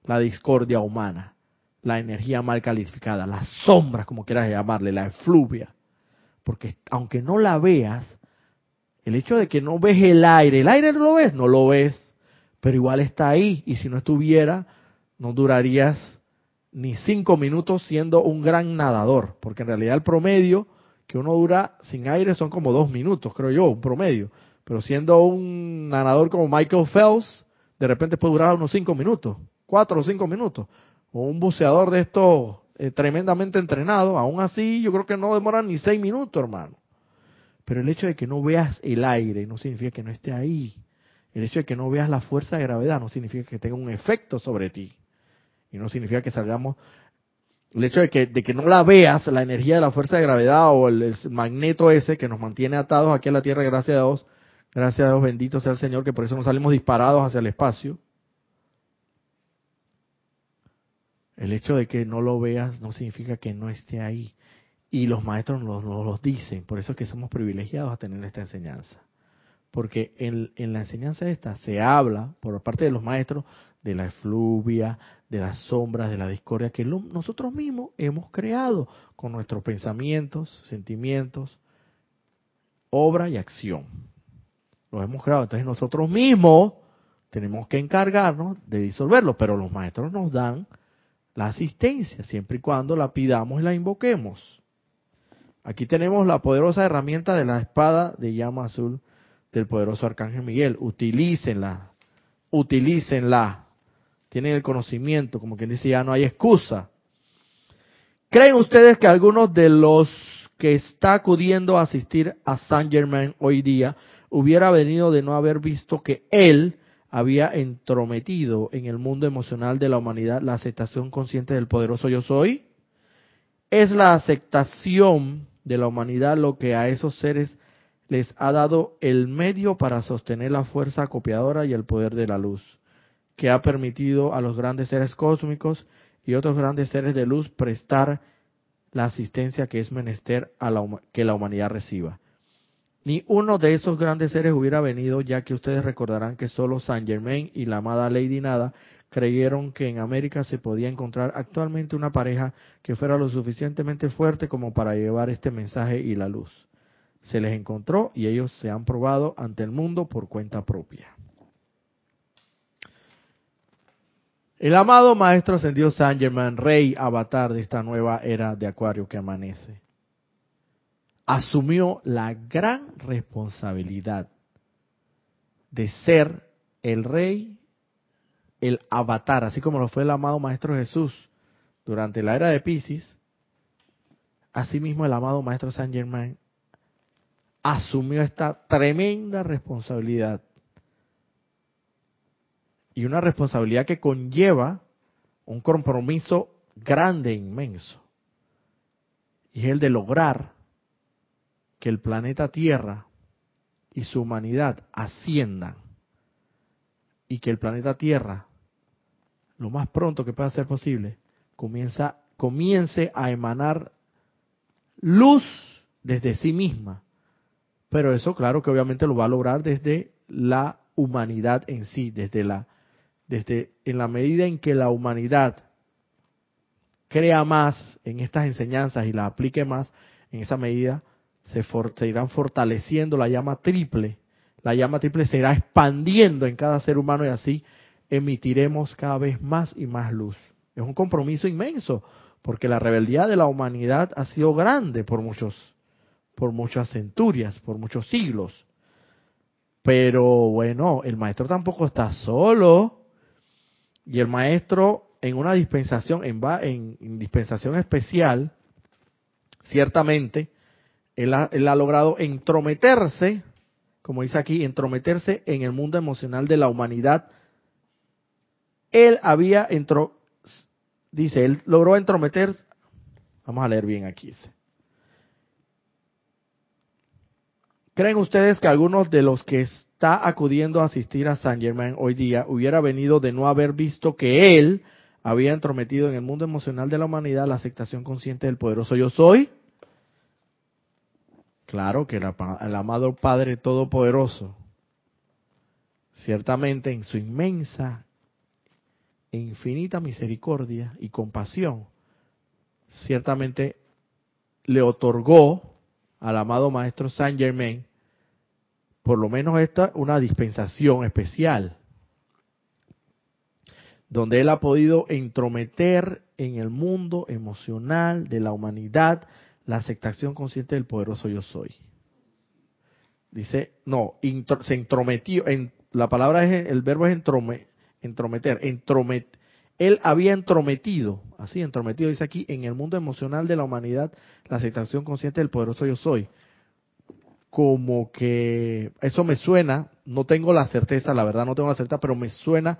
Speaker 1: la discordia humana, la energía mal calificada, las sombras, como quieras llamarle, la efluvia. Porque aunque no la veas, el hecho de que no ves el aire, el aire no lo ves, no lo ves, pero igual está ahí. Y si no estuviera, no durarías ni cinco minutos siendo un gran nadador, porque en realidad el promedio que uno dura sin aire son como dos minutos, creo yo, un promedio. Pero siendo un nadador como Michael Phelps, de repente puede durar unos cinco minutos, cuatro o cinco minutos. O un buceador de estos eh, tremendamente entrenado, aún así yo creo que no demora ni seis minutos, hermano. Pero el hecho de que no veas el aire no significa que no esté ahí. El hecho de que no veas la fuerza de gravedad no significa que tenga un efecto sobre ti. Y no significa que salgamos... El hecho de que, de que no la veas, la energía de la fuerza de gravedad o el, magneto ese que nos mantiene atados aquí a la Tierra, gracias a Dios, gracias a Dios, bendito sea el Señor, que por eso nos salimos disparados hacia el espacio. El hecho de que no lo veas no significa que no esté ahí. Y los maestros nos, los dicen, por eso es que somos privilegiados a tener esta enseñanza. Porque en, en la enseñanza esta se habla, por parte de los maestros, de la efluvia, de las sombras, de la discordia que nosotros mismos hemos creado con nuestros pensamientos, sentimientos, obra y acción. Lo hemos creado. Entonces nosotros mismos tenemos que encargarnos de disolverlo, pero los maestros nos dan la asistencia, siempre y cuando la pidamos y la invoquemos. Aquí tenemos la poderosa herramienta de la espada de llama azul del poderoso Arcángel Miguel. Utilícenla, utilícenla. Tienen el conocimiento, como quien dice, ya no hay excusa. ¿Creen ustedes que algunos de los que está acudiendo a asistir a Saint Germain hoy día hubiera venido de no haber visto que él había entrometido en el mundo emocional de la humanidad la aceptación consciente del poderoso yo soy? Es la aceptación de la humanidad lo que a esos seres les ha dado el medio para sostener la fuerza acopiadora y el poder de la luz, que ha permitido a los grandes seres cósmicos y otros grandes seres de luz prestar la asistencia que es menester a la, que la humanidad reciba. Ni uno de esos grandes seres hubiera venido, ya que ustedes recordarán que solo Saint Germain y la amada Lady Nada creyeron que en América se podía encontrar actualmente una pareja que fuera lo suficientemente fuerte como para llevar este mensaje y la luz. Se les encontró y ellos se han probado ante el mundo por cuenta propia. El amado Maestro Ascendido San Germain, rey avatar de esta nueva era de Acuario que amanece, asumió la gran responsabilidad de ser el rey el avatar, así como lo fue el amado Maestro Jesús durante la era de Pisces, asimismo el amado Maestro Saint Germain asumió esta tremenda responsabilidad. Y una responsabilidad que conlleva un compromiso grande e inmenso. Y es el de lograr que el planeta Tierra y su humanidad asciendan. Y que el planeta Tierra lo más pronto que pueda ser posible, comienza, comience a emanar luz desde sí misma. Pero eso, claro que obviamente lo va a lograr desde la humanidad en sí, desde la, desde en la medida en que la humanidad crea más en estas enseñanzas y la aplique más, en esa medida se, irán fortaleciendo la llama triple. La llama triple se irá expandiendo en cada ser humano y así emitiremos cada vez más y más luz. Es un compromiso inmenso, porque la rebeldía de la humanidad ha sido grande por muchos, por muchas centurias, por muchos siglos. Pero bueno, el maestro tampoco está solo. Y el maestro en una dispensación, en, en dispensación especial, ciertamente, él ha, él ha, logrado entrometerse, como dice aquí, entrometerse en el mundo emocional de la humanidad. Él había, entro, dice, él logró entrometer, vamos a leer bien aquí. ¿Creen ustedes que algunos de los que está acudiendo a asistir a San Germain hoy día hubiera venido de no haber visto que él había entrometido en el mundo emocional de la humanidad la aceptación consciente del poderoso yo soy? Claro que el, amado Padre Todopoderoso, ciertamente en su inmensa e infinita misericordia y compasión, ciertamente le otorgó al amado Maestro Saint Germain, por lo menos esta, una dispensación especial, donde él ha podido entrometer en el mundo emocional de la humanidad la aceptación consciente del poderoso yo soy. Dice, no, se entrometió, en, la palabra es, el verbo es entrome, entrometer, entromet, él había entrometido, así entrometido dice aquí, en el mundo emocional de la humanidad, la aceptación consciente del poderoso yo soy. Como que eso me suena, no tengo la certeza, la verdad no tengo la certeza, pero me suena,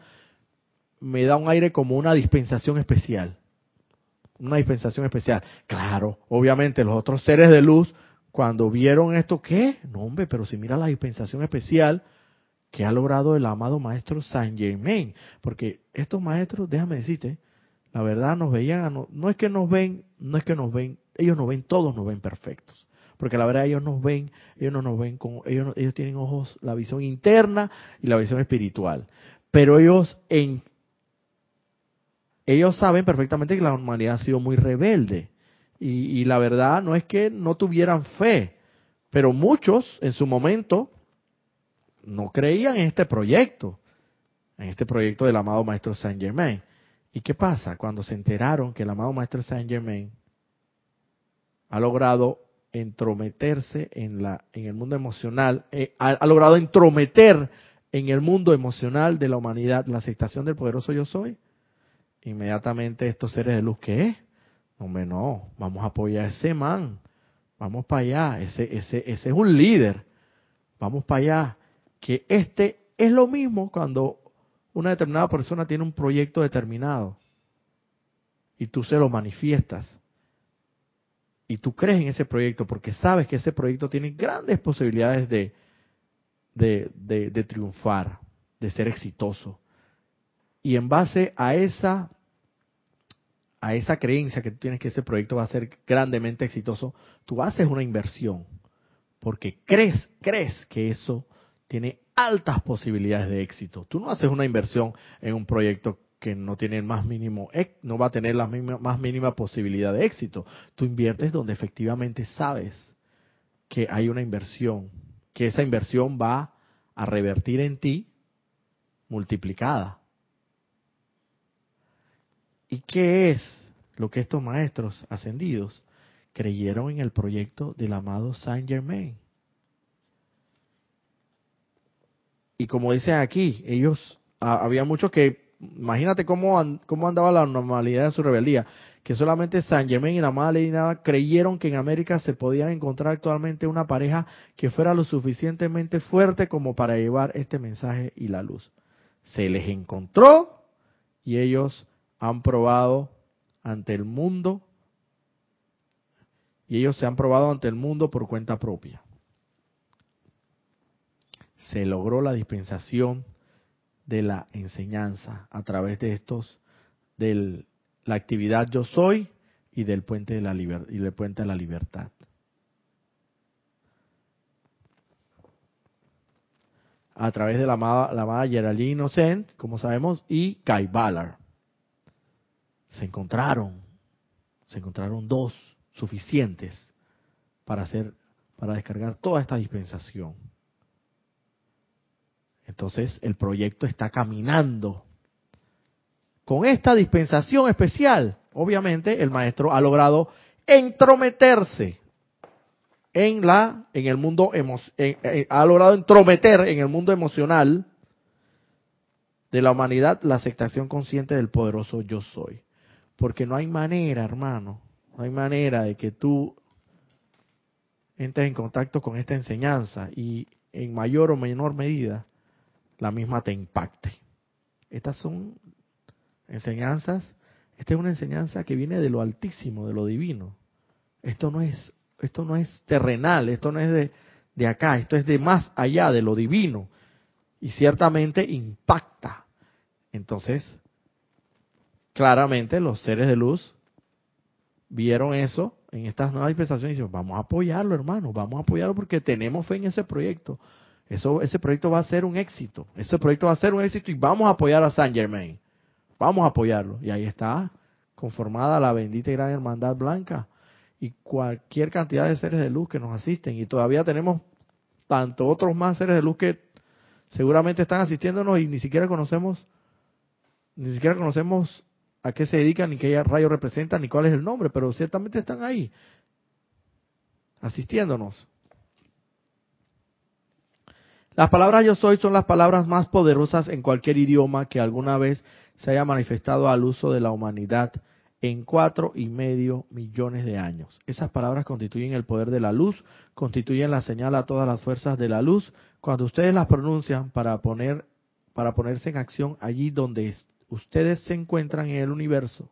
Speaker 1: me da un aire como una dispensación especial. Una dispensación especial. Claro, obviamente los otros seres de luz, cuando vieron esto, ¿qué? No, hombre, pero si mira la dispensación especial, que ha logrado el amado maestro Saint Germain. Porque estos maestros, déjame decirte, la verdad nos veían, no, no, es que nos ven, no es que nos ven, ellos nos ven, todos nos ven perfectos. Porque la verdad ellos nos ven, ellos no nos ven con, ellos, ellos tienen ojos, la visión interna y la visión espiritual. Pero ellos en, ellos saben perfectamente que la humanidad ha sido muy rebelde. Y, la verdad no es que no tuvieran fe, pero muchos en su momento no creían en este proyecto, en este proyecto del amado Maestro Saint Germain. ¿Y qué pasa? Cuando se enteraron que el amado Maestro Saint Germain ha logrado entrometerse en, la, en el mundo emocional, eh, ha, ha, logrado entrometer en el mundo emocional de la humanidad la aceptación del poderoso yo soy, inmediatamente estos seres de luz, ¿qué? Hombre, no, vamos a apoyar a ese man, vamos para allá, ese, ese, ese es un líder, vamos para allá que este es lo mismo cuando una determinada persona tiene un proyecto determinado y tú se lo manifiestas y tú crees en ese proyecto porque sabes que ese proyecto tiene grandes posibilidades de, de, de, de triunfar, de ser exitoso. Y en base a esa a esa creencia que tú tienes que ese proyecto va a ser grandemente exitoso, tú haces una inversión porque crees, crees que eso tiene altas posibilidades de éxito. Tú no haces una inversión en un proyecto que no tiene el más mínimo, no va a tener la más mínima posibilidad de éxito. Tú inviertes donde efectivamente sabes que hay una inversión, que esa inversión va a revertir en ti multiplicada. ¿Y qué es lo que estos maestros ascendidos creyeron en el proyecto del amado Saint Germain? y como dice aquí, ellos, había muchos que, imagínate cómo, cómo andaba la normalidad de su rebeldía, que solamente San Germain y la Madre y nada creyeron que en América se podía encontrar actualmente una pareja que fuera lo suficientemente fuerte como para llevar este mensaje y la luz. Se les encontró y ellos han probado ante el mundo y ellos se han probado ante el mundo por cuenta propia se logró la dispensación de la enseñanza a través de estos, de la actividad yo soy y del puente de la, y del puente de la libertad. A través de la amada, la Geraldine Innocent, como sabemos, y Kai Ballard. Se encontraron, se encontraron dos suficientes para hacer, para descargar toda esta dispensación. Entonces el proyecto está caminando. Con esta dispensación especial, obviamente el maestro ha logrado entrometerse en la en el mundo ha logrado entrometer en el mundo emocional de la humanidad la aceptación consciente del poderoso yo soy. Porque no hay manera, hermano, no hay manera de que tú entres en contacto con esta enseñanza y en mayor o menor medida la misma te impacte. Estas son enseñanzas, esta es una enseñanza que viene de lo altísimo, de lo divino. Esto no es, esto no es terrenal, esto no es de, de acá, esto es de más allá, de lo divino. Y ciertamente impacta. Entonces, claramente los seres de luz vieron eso en estas nuevas dispensaciones y dijeron, vamos a apoyarlo, hermano, vamos a apoyarlo porque tenemos fe en ese proyecto. Eso, ese proyecto va a ser un éxito. Ese proyecto va a ser un éxito y vamos a apoyar a Saint Germain. Vamos a apoyarlo. Y ahí está conformada la bendita y gran hermandad blanca y cualquier cantidad de seres de luz que nos asisten. Y todavía tenemos tanto otros más seres de luz que seguramente están asistiéndonos y ni siquiera conocemos, ni siquiera conocemos a qué se dedican, ni qué rayo representan, ni cuál es el nombre, pero ciertamente están ahí, asistiéndonos. Las palabras yo soy son las palabras más poderosas en cualquier idioma que alguna vez se haya manifestado al uso de la humanidad en cuatro y medio millones de años. Esas palabras constituyen el poder de la luz, constituyen la señal a todas las fuerzas de la luz. Cuando ustedes las pronuncian para poner, para ponerse en acción allí donde ustedes se encuentran en el universo,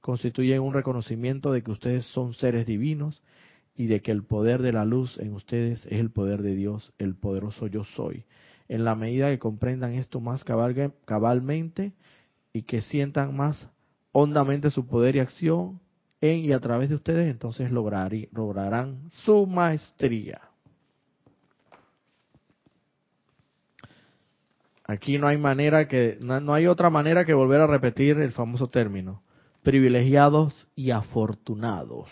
Speaker 1: constituyen un reconocimiento de que ustedes son seres divinos y de que el poder de la luz en ustedes es el poder de Dios, el poderoso yo soy. En la medida que comprendan esto más cabalmente y que sientan más hondamente su poder y acción en y a través de ustedes, entonces lograrán su maestría. Aquí no hay manera que no hay otra manera que volver a repetir el famoso término privilegiados y afortunados.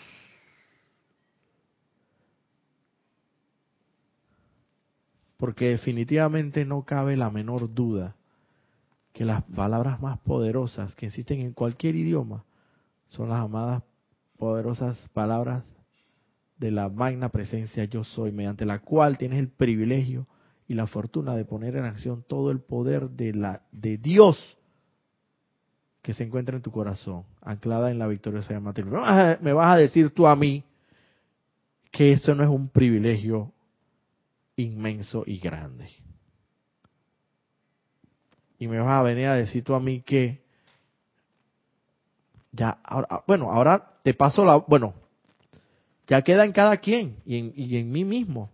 Speaker 1: porque definitivamente no cabe la menor duda que las palabras más poderosas que existen en cualquier idioma son las amadas poderosas palabras de la magna presencia yo soy, mediante la cual tienes el privilegio y la fortuna de poner en acción todo el poder de la de Dios que se encuentra en tu corazón, anclada en la victoriosa llama. Me vas a decir tú a mí que eso no es un privilegio inmenso y grande. Y me vas a venir a decir tú a mí que ya, ahora, ah, bueno, ahora te paso la, bueno, ya queda en cada quien y en, y en mí mismo,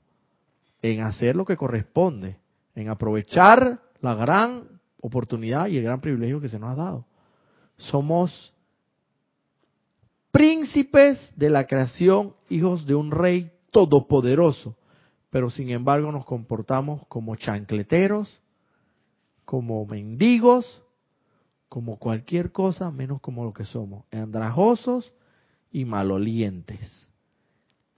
Speaker 1: en hacer lo que corresponde, en aprovechar la gran oportunidad y el gran privilegio que se nos ha dado. Somos príncipes de la creación, hijos de un rey todopoderoso, pero sin embargo nos comportamos como chancleteros, como mendigos, como cualquier cosa menos como lo que somos, andrajosos y malolientes,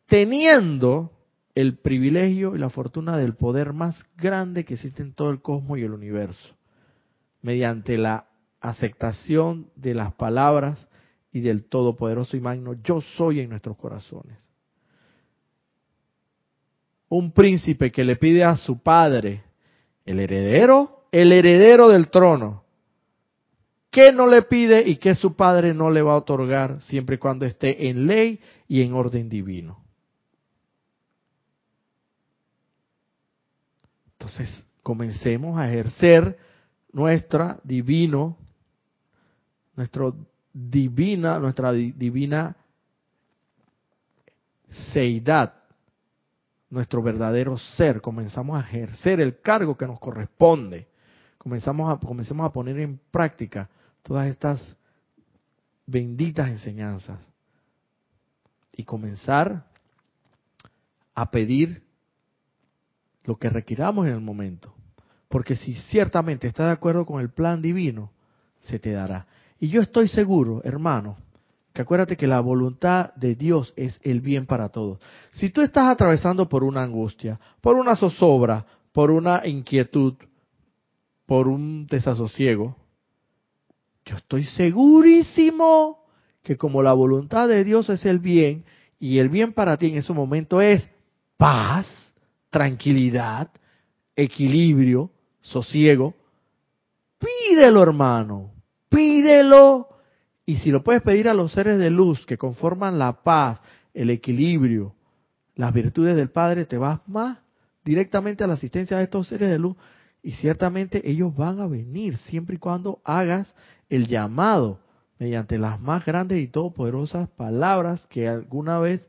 Speaker 1: teniendo el privilegio y la fortuna del poder más grande que existe en todo el cosmos y el universo, mediante la aceptación de las palabras y del todopoderoso y magno yo soy en nuestros corazones un príncipe que le pide a su padre, el heredero, el heredero del trono, ¿qué no le pide y qué su padre no le va a otorgar siempre y cuando esté en ley y en orden divino? Entonces, comencemos a ejercer nuestra divino, nuestro divina, nuestra divina seidad, nuestro verdadero ser, comenzamos a ejercer el cargo que nos corresponde, comenzamos a, comencemos a poner en práctica todas estas benditas enseñanzas y comenzar a pedir lo que requiramos en el momento. Porque si ciertamente estás de acuerdo con el plan divino, se te dará. Y yo estoy seguro, hermano, que acuérdate que la voluntad de Dios es el bien para todos. Si tú estás atravesando por una angustia, por una zozobra, por una inquietud, por un desasosiego, yo estoy segurísimo que como la voluntad de Dios es el bien Y el bien para ti en ese momento es paz, tranquilidad, equilibrio, sosiego. Pídelo, hermano, pídelo. Y si lo puedes pedir a los seres de luz que conforman la paz, el equilibrio, las virtudes del Padre, te vas más directamente a la asistencia de estos seres de luz y ciertamente ellos van a venir siempre y cuando hagas el llamado mediante las más grandes y todopoderosas palabras que alguna vez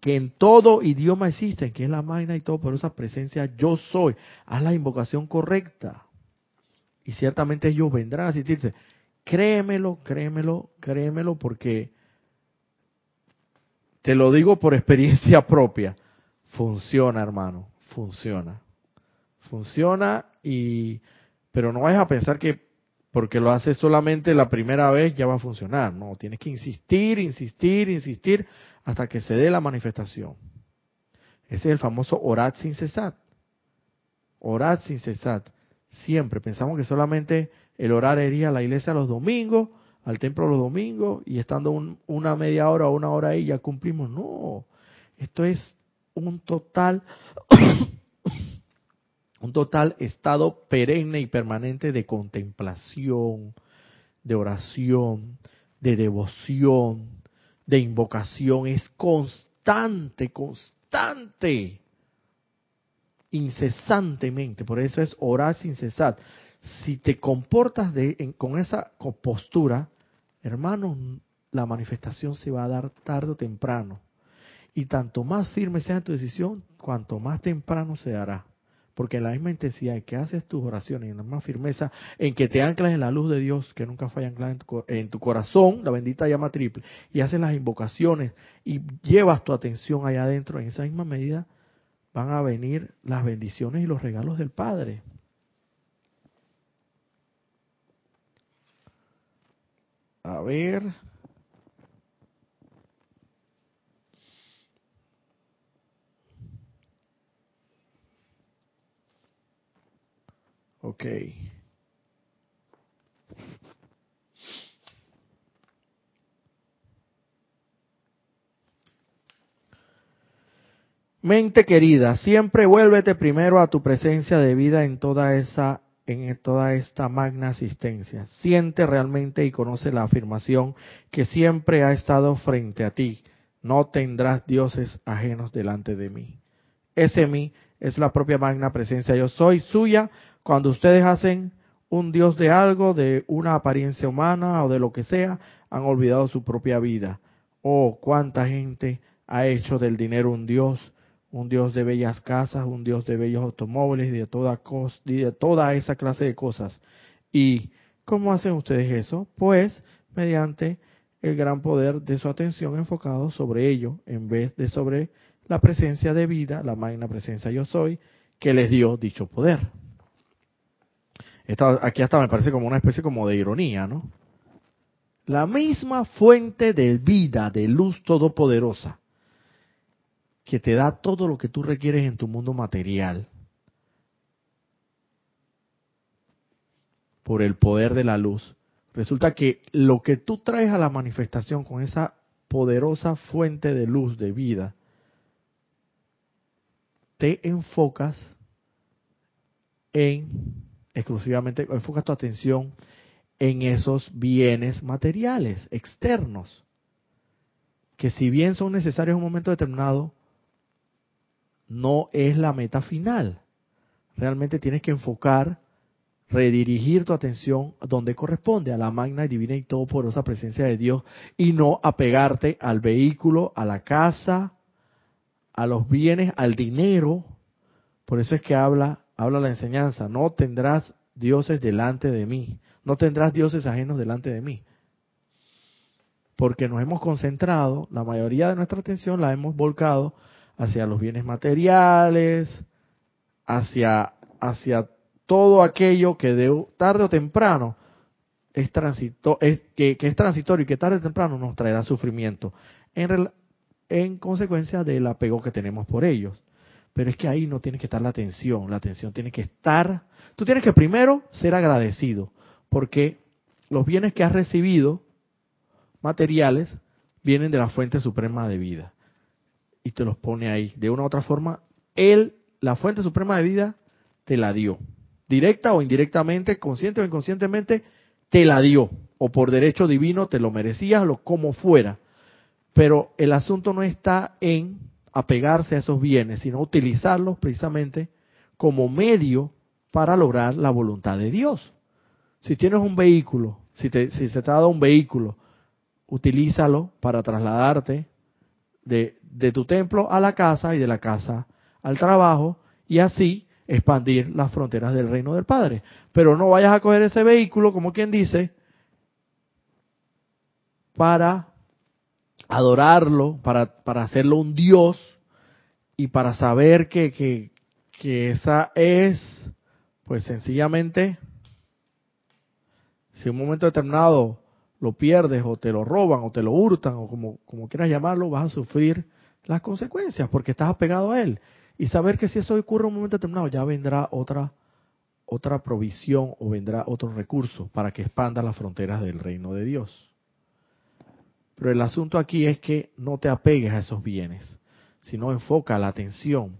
Speaker 1: que en todo idioma existen, que es la magna y todopoderosa presencia yo soy. Haz la invocación correcta. Y ciertamente ellos vendrán a asistirse. Créemelo, créemelo, créemelo, porque te lo digo por experiencia (laughs) propia. Funciona, hermano, funciona. Funciona y pero no vayas a pensar que porque lo haces solamente la primera vez ya va a funcionar. No, tienes que insistir, insistir, insistir hasta que se dé la manifestación. Ese es el famoso orad sin cesar. Orad sin cesar. Siempre pensamos que solamente el orar iría a la iglesia los domingos, al templo los domingos y estando una media hora o una hora ahí ya cumplimos. No, esto es un total un total estado perenne y permanente de contemplación, de oración, de devoción, de invocación. Es constante, constante, incesantemente. Por eso es orar sin cesar. Si te comportas con esa postura, hermano, la manifestación se va a dar tarde o temprano. Y tanto más firme sea tu decisión, cuanto más temprano se dará. Porque la misma intensidad en que haces tus oraciones, en la misma firmeza, en que te anclas en la luz de Dios, que nunca falla anclada en tu, en tu corazón, la bendita llama triple, y haces las invocaciones y llevas tu atención allá adentro, en esa misma medida van a venir las bendiciones y los regalos del Padre. A ver. Ok. Mente querida, siempre vuélvete primero a tu presencia de vida en toda esa en toda esta magna asistencia. Siente realmente y conoce la afirmación que siempre ha estado frente a ti. No tendrás dioses ajenos delante de mí. Ese mí es la propia magna presencia yo soy suya cuando ustedes hacen un Dios de algo, de una apariencia humana o de lo que sea, han olvidado su propia vida. Oh, cuánta gente ha hecho del dinero un Dios, un Dios de bellas casas, un Dios de bellos automóviles y de toda, de toda esa clase de cosas. ¿Y cómo hacen ustedes eso? Pues mediante el gran poder de su atención enfocado sobre ello, en vez de sobre la presencia de vida, la magna presencia yo soy, que les dio dicho poder aquí hasta me parece como una especie como de ironía, ¿no? La misma fuente de vida, de luz todopoderosa, que te da todo lo que tú requieres en tu mundo material, por el poder de la luz, resulta que lo que tú traes a la manifestación con esa poderosa fuente de luz, de vida, te enfocas en exclusivamente, enfoca tu atención en esos bienes materiales externos, que si bien son necesarios en un momento determinado, no es la meta final. Realmente tienes que enfocar, redirigir tu atención donde corresponde, a la magna y divina y todopoderosa presencia de Dios, y no apegarte al vehículo, a la casa, a los bienes, al dinero. Por eso es que habla habla la enseñanza, no tendrás dioses delante de mí, no tendrás dioses ajenos delante de mí. Porque nos hemos concentrado, la mayoría de nuestra atención la hemos volcado hacia los bienes materiales, hacia, hacia todo aquello que de, tarde o temprano es, transito, es que, es transitorio y que tarde o temprano nos traerá sufrimiento en, en consecuencia del apego que tenemos por ellos. Pero es que ahí no tiene que estar la atención, la atención tiene que estar, tú tienes que primero ser agradecido, porque los bienes que has recibido, materiales, vienen de la fuente suprema de vida. Y te los pone ahí. De una u otra forma, Él, la fuente suprema de vida, te la dio. Directa o indirectamente, consciente o inconscientemente, te la dio. O por derecho divino te lo merecías, lo como fuera. Pero el asunto no está en apegarse a esos bienes, sino utilizarlos precisamente como medio para lograr la voluntad de Dios. Si tienes un vehículo, si, te, si se te ha dado un vehículo, utilízalo para trasladarte de, de tu templo a la casa y de la casa al trabajo y así expandir las fronteras del reino del Padre. Pero no vayas a coger ese vehículo, como quien dice, para adorarlo, para, para hacerlo un Dios y para saber que, que, que esa es, pues sencillamente, si en un momento determinado lo pierdes o te lo roban o te lo hurtan o como, como quieras llamarlo, vas a sufrir las consecuencias porque estás apegado a él. Y saber que si eso ocurre en un momento determinado, ya vendrá otra, otra provisión o vendrá otro recurso para que expanda las fronteras del reino de Dios. Pero el asunto aquí es que no te apegues a esos bienes, sino enfoca la atención.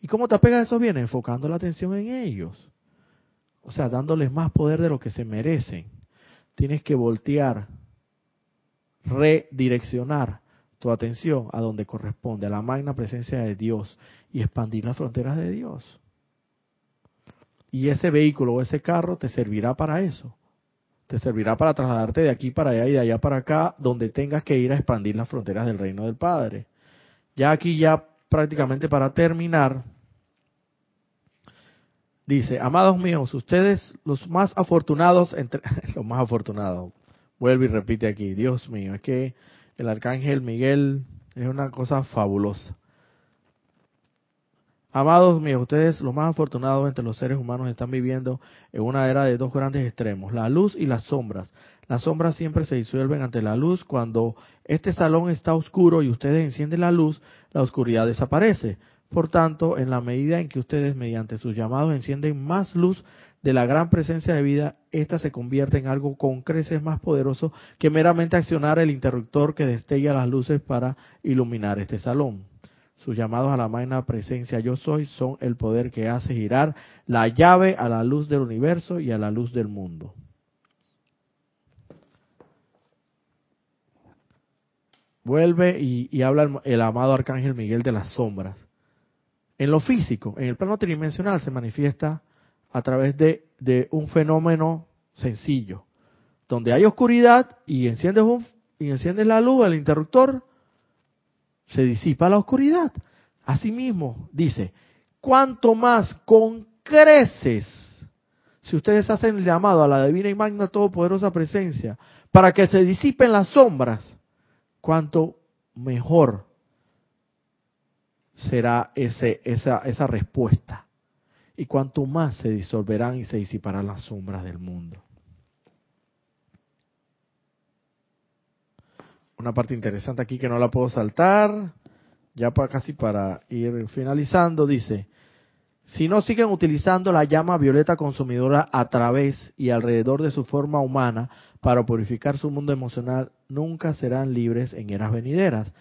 Speaker 1: ¿Y cómo te apegas a esos bienes? Enfocando la atención en ellos. O sea, dándoles más poder de lo que se merecen. Tienes que voltear, redireccionar tu atención a donde corresponde, a la magna presencia de Dios y expandir las fronteras de Dios. Y ese vehículo o ese carro te servirá para eso te servirá para trasladarte de aquí para allá y de allá para acá, donde tengas que ir a expandir las fronteras del reino del Padre. Ya aquí, ya prácticamente para terminar, dice, amados míos, ustedes los más afortunados, entre (laughs) los más afortunados, vuelve y repite aquí, Dios mío, es que el arcángel Miguel es una cosa fabulosa. Amados míos, ustedes los más afortunados entre los seres humanos están viviendo en una era de dos grandes extremos, la luz y las sombras. Las sombras siempre se disuelven ante la luz. Cuando este salón está oscuro y ustedes encienden la luz, la oscuridad desaparece. Por tanto, en la medida en que ustedes mediante sus llamados encienden más luz de la gran presencia de vida, ésta se convierte en algo con creces más poderoso que meramente accionar el interruptor que destella las luces para iluminar este salón. Sus llamados a la magna presencia yo soy son el poder que hace girar la llave a la luz del universo y a la luz del mundo. Vuelve y, habla el, amado arcángel Miguel de las sombras. En lo físico, en el plano tridimensional, se manifiesta a través de, de un fenómeno sencillo, donde hay oscuridad y enciendes, un, y enciendes la luz, el interruptor, se disipa la oscuridad. Asimismo, dice, cuanto más con creces, si ustedes hacen el llamado a la divina y magna todopoderosa presencia, para que se disipen las sombras, cuanto mejor será ese, esa, esa respuesta. Y cuanto más se disolverán y se disiparán las sombras del mundo. Una parte interesante aquí que no la puedo saltar, ya para, casi para ir finalizando, dice, si no siguen utilizando la llama violeta consumidora a través y alrededor de su forma humana para purificar su mundo emocional, nunca serán libres en eras venideras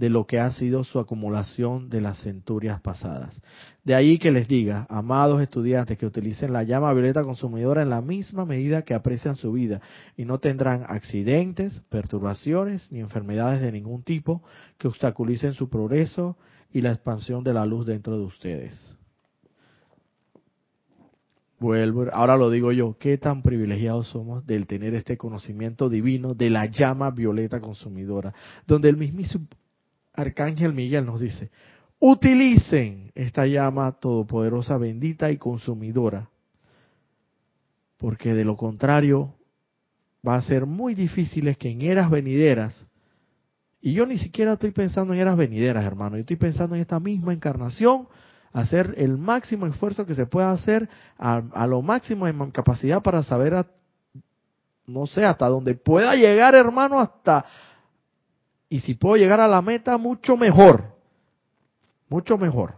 Speaker 1: de lo que ha sido su acumulación de las centurias pasadas. De ahí que les diga, amados estudiantes, que utilicen la llama violeta consumidora en la misma medida que aprecian su vida y no tendrán accidentes, perturbaciones ni enfermedades de ningún tipo que obstaculicen su progreso y la expansión de la luz dentro de ustedes. Vuelvo, ahora lo digo yo, qué tan privilegiados somos del tener este conocimiento divino de la llama violeta consumidora, donde el mismísimo, Arcángel Miguel nos dice, utilicen esta llama todopoderosa, bendita y consumidora, porque de lo contrario va a ser muy difícil que en eras venideras, y yo ni siquiera estoy pensando en eras venideras, hermano, yo estoy pensando en esta misma encarnación, hacer el máximo esfuerzo que se pueda hacer a, lo máximo en capacidad para saber, no sé, hasta donde pueda llegar, hermano, hasta y si puedo llegar a la meta, mucho mejor. Mucho mejor.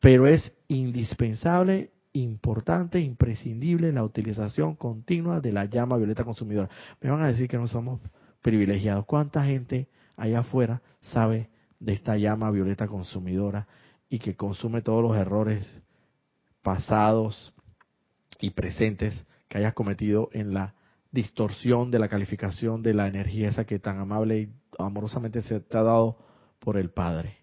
Speaker 1: Pero es indispensable, importante, imprescindible la utilización continua de la llama violeta consumidora. Me van a decir que no somos privilegiados. ¿Cuánta gente allá afuera sabe de esta llama violeta consumidora y que consume todos los errores pasados y presentes que hayas cometido en la distorsión de la calificación de la energía esa que tan amable y amorosamente se te ha dado por el Padre.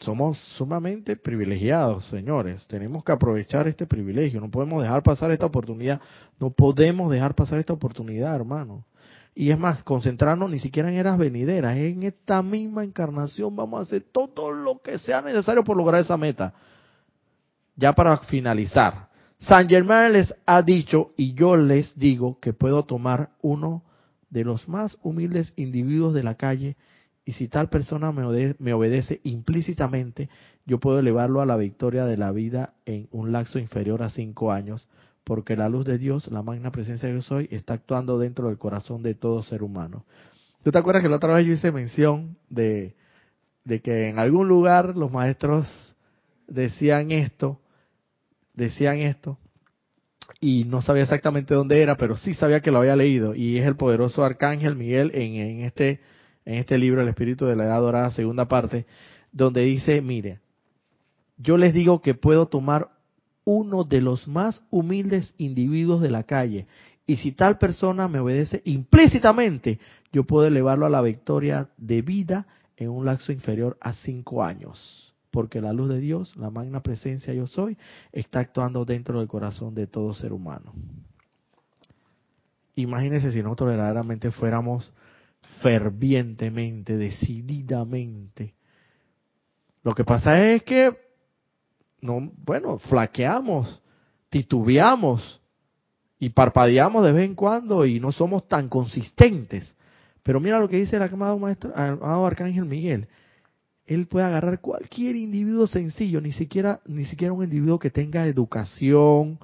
Speaker 1: Somos sumamente privilegiados, señores. Tenemos que aprovechar este privilegio. No podemos dejar pasar esta oportunidad. No podemos dejar pasar esta oportunidad, hermano. Y es más, concentrarnos ni siquiera en eras venideras. En esta misma encarnación vamos a hacer todo lo que sea necesario por lograr esa meta. Ya para finalizar, San Germán les ha dicho y yo les digo que puedo tomar uno de los más humildes individuos de la calle y si tal persona me, obedece implícitamente, yo puedo elevarlo a la victoria de la vida en un lapso inferior a cinco años, porque la luz de Dios, la magna presencia de yo soy, está actuando dentro del corazón de todo ser humano. ¿Tú te acuerdas que la otra vez yo hice mención de, de que en algún lugar los maestros decían esto decían esto y no sabía exactamente dónde era, pero sí sabía que lo había leído. Y es el poderoso arcángel Miguel en, en este en este libro El Espíritu de la Edad Dorada, segunda parte, donde dice, mire, yo les digo que puedo tomar uno de los más humildes individuos de la calle y si tal persona me obedece implícitamente, yo puedo elevarlo a la victoria de vida en un lapso inferior a cinco años porque la luz de Dios, la magna presencia yo soy, está actuando dentro del corazón de todo ser humano. Imagínense si nosotros verdaderamente fuéramos fervientemente, decididamente. Lo que pasa es que, no, bueno, flaqueamos, titubeamos y parpadeamos de vez en cuando y no somos tan consistentes. Pero mira lo que dice el amado, maestro, el amado Arcángel Miguel él puede agarrar cualquier individuo sencillo, ni siquiera, ni siquiera un individuo que tenga educación,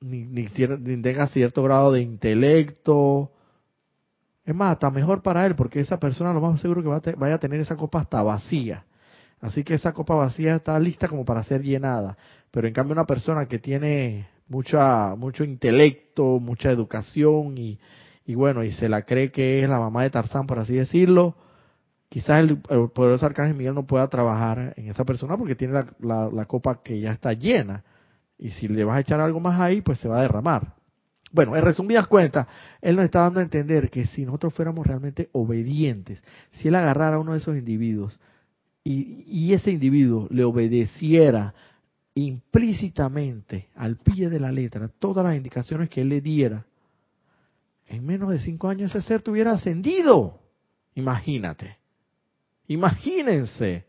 Speaker 1: ni, ni, tenga cierto grado de intelecto. Es más, está mejor para él, porque esa persona lo más seguro que va a vaya a tener esa copa hasta vacía. Así que esa copa vacía está lista como para ser llenada. Pero en cambio una persona que tiene mucha, mucho intelecto, mucha educación y, y bueno, y se la cree que es la mamá de Tarzán, por así decirlo, quizás el, poderoso arcángel Miguel no pueda trabajar en esa persona porque tiene la, copa que ya está llena. Y si le vas a echar algo más ahí, pues se va a derramar. Bueno, en resumidas cuentas, él nos está dando a entender que si nosotros fuéramos realmente obedientes, si él agarrara a uno de esos individuos y, y ese individuo le obedeciera implícitamente al pie de la letra todas las indicaciones que él le diera, en menos de cinco años ese ser tuviera ascendido. Imagínate. Imagínense,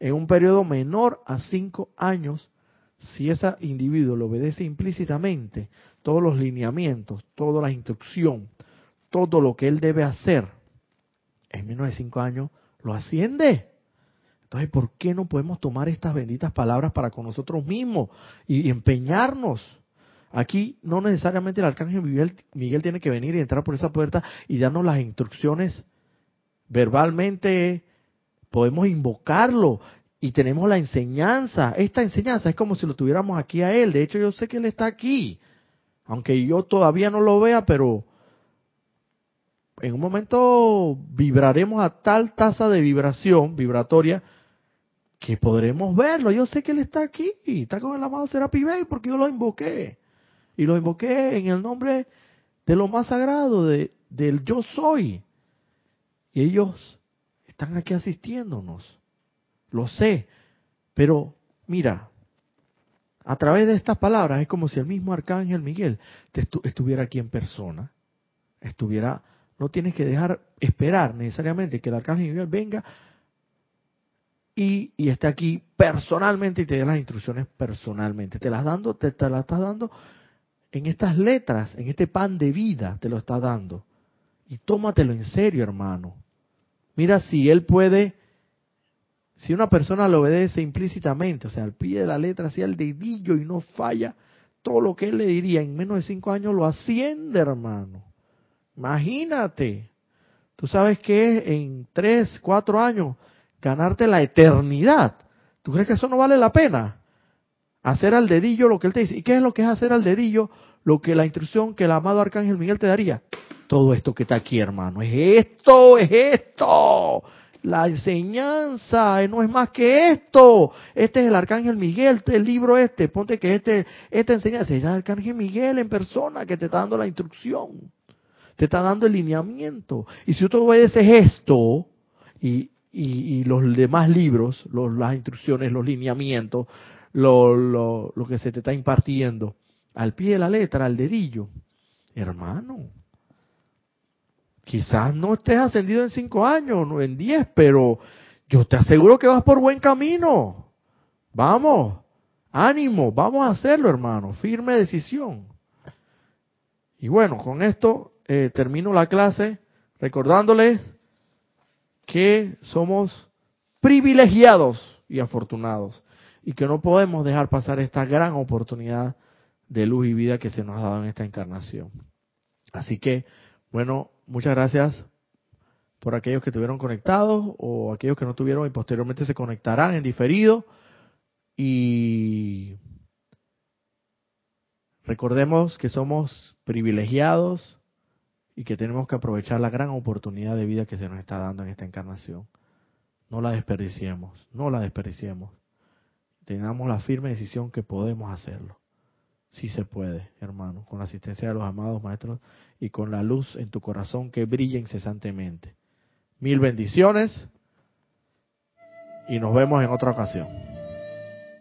Speaker 1: en un periodo menor a cinco años, si ese individuo le obedece implícitamente todos los lineamientos, toda la instrucción, todo lo que él debe hacer, en menos de cinco años lo asciende. Entonces, ¿por qué no podemos tomar estas benditas palabras para con nosotros mismos y, empeñarnos? Aquí no necesariamente el arcángel Miguel, Miguel tiene que venir y entrar por esa puerta y darnos las instrucciones verbalmente podemos invocarlo y tenemos la enseñanza. Esta enseñanza es como si lo tuviéramos aquí a Él. De hecho, yo sé que Él está aquí. Aunque yo todavía no lo vea, pero en un momento vibraremos a tal tasa de vibración, vibratoria, que podremos verlo. Yo sé que Él está aquí. Está con el amado Serapi porque yo lo invoqué. Y lo invoqué en el nombre de lo más sagrado, de, del yo soy. Y ellos están aquí asistiéndonos. Lo sé. Pero mira, a través de estas palabras es como si el mismo arcángel Miguel estuviera aquí en persona. Estuviera, no tienes que dejar esperar necesariamente que el arcángel Miguel venga y, y esté aquí personalmente y te dé las instrucciones personalmente. Te las dando, te, te las estás dando en estas letras, en este pan de vida, te lo está dando. Y tómatelo en serio, hermano. Mira si él puede, si una persona lo obedece implícitamente, o sea, al pie de la letra, así al dedillo y no falla, todo lo que él le diría en menos de cinco años lo asciende, hermano. Imagínate. Tú sabes que en tres, cuatro años ganarte la eternidad. ¿Tú crees que eso no vale la pena? Hacer al dedillo lo que él te dice. ¿Y qué es lo que es hacer al dedillo? Lo que la instrucción que el amado Arcángel Miguel te daría. Todo esto que está aquí, hermano. Es esto, es esto. La enseñanza no es más que esto. Este es el Arcángel Miguel, este el libro este. Ponte que este, esta enseñanza es el Arcángel Miguel en persona que te está dando la instrucción. Te está dando el lineamiento. Y si tú obedeces esto y, y, los demás libros, las instrucciones, los lineamientos, lo, lo, lo que se te está impartiendo, al pie de la letra, al dedillo, hermano, Quizás no estés ascendido en cinco años, no en diez, pero yo te aseguro que vas por buen camino. Vamos, ánimo, vamos a hacerlo, hermano. Firme decisión. Y bueno, con esto eh, termino la clase recordándoles que somos privilegiados y afortunados y que no podemos dejar pasar esta gran oportunidad de luz y vida que se nos ha dado en esta encarnación. Así que, bueno, muchas gracias por aquellos que estuvieron conectados o aquellos que no tuvieron y posteriormente se conectarán en diferido. Y recordemos que somos privilegiados y que tenemos que aprovechar la gran oportunidad de vida que se nos está dando en esta encarnación. No la desperdiciemos, no la desperdiciemos. Tengamos la firme decisión que podemos hacerlo. Sí se puede, hermano, con la asistencia de los amados maestros y con la luz en tu corazón que brilla incesantemente. Mil bendiciones y nos vemos en otra ocasión.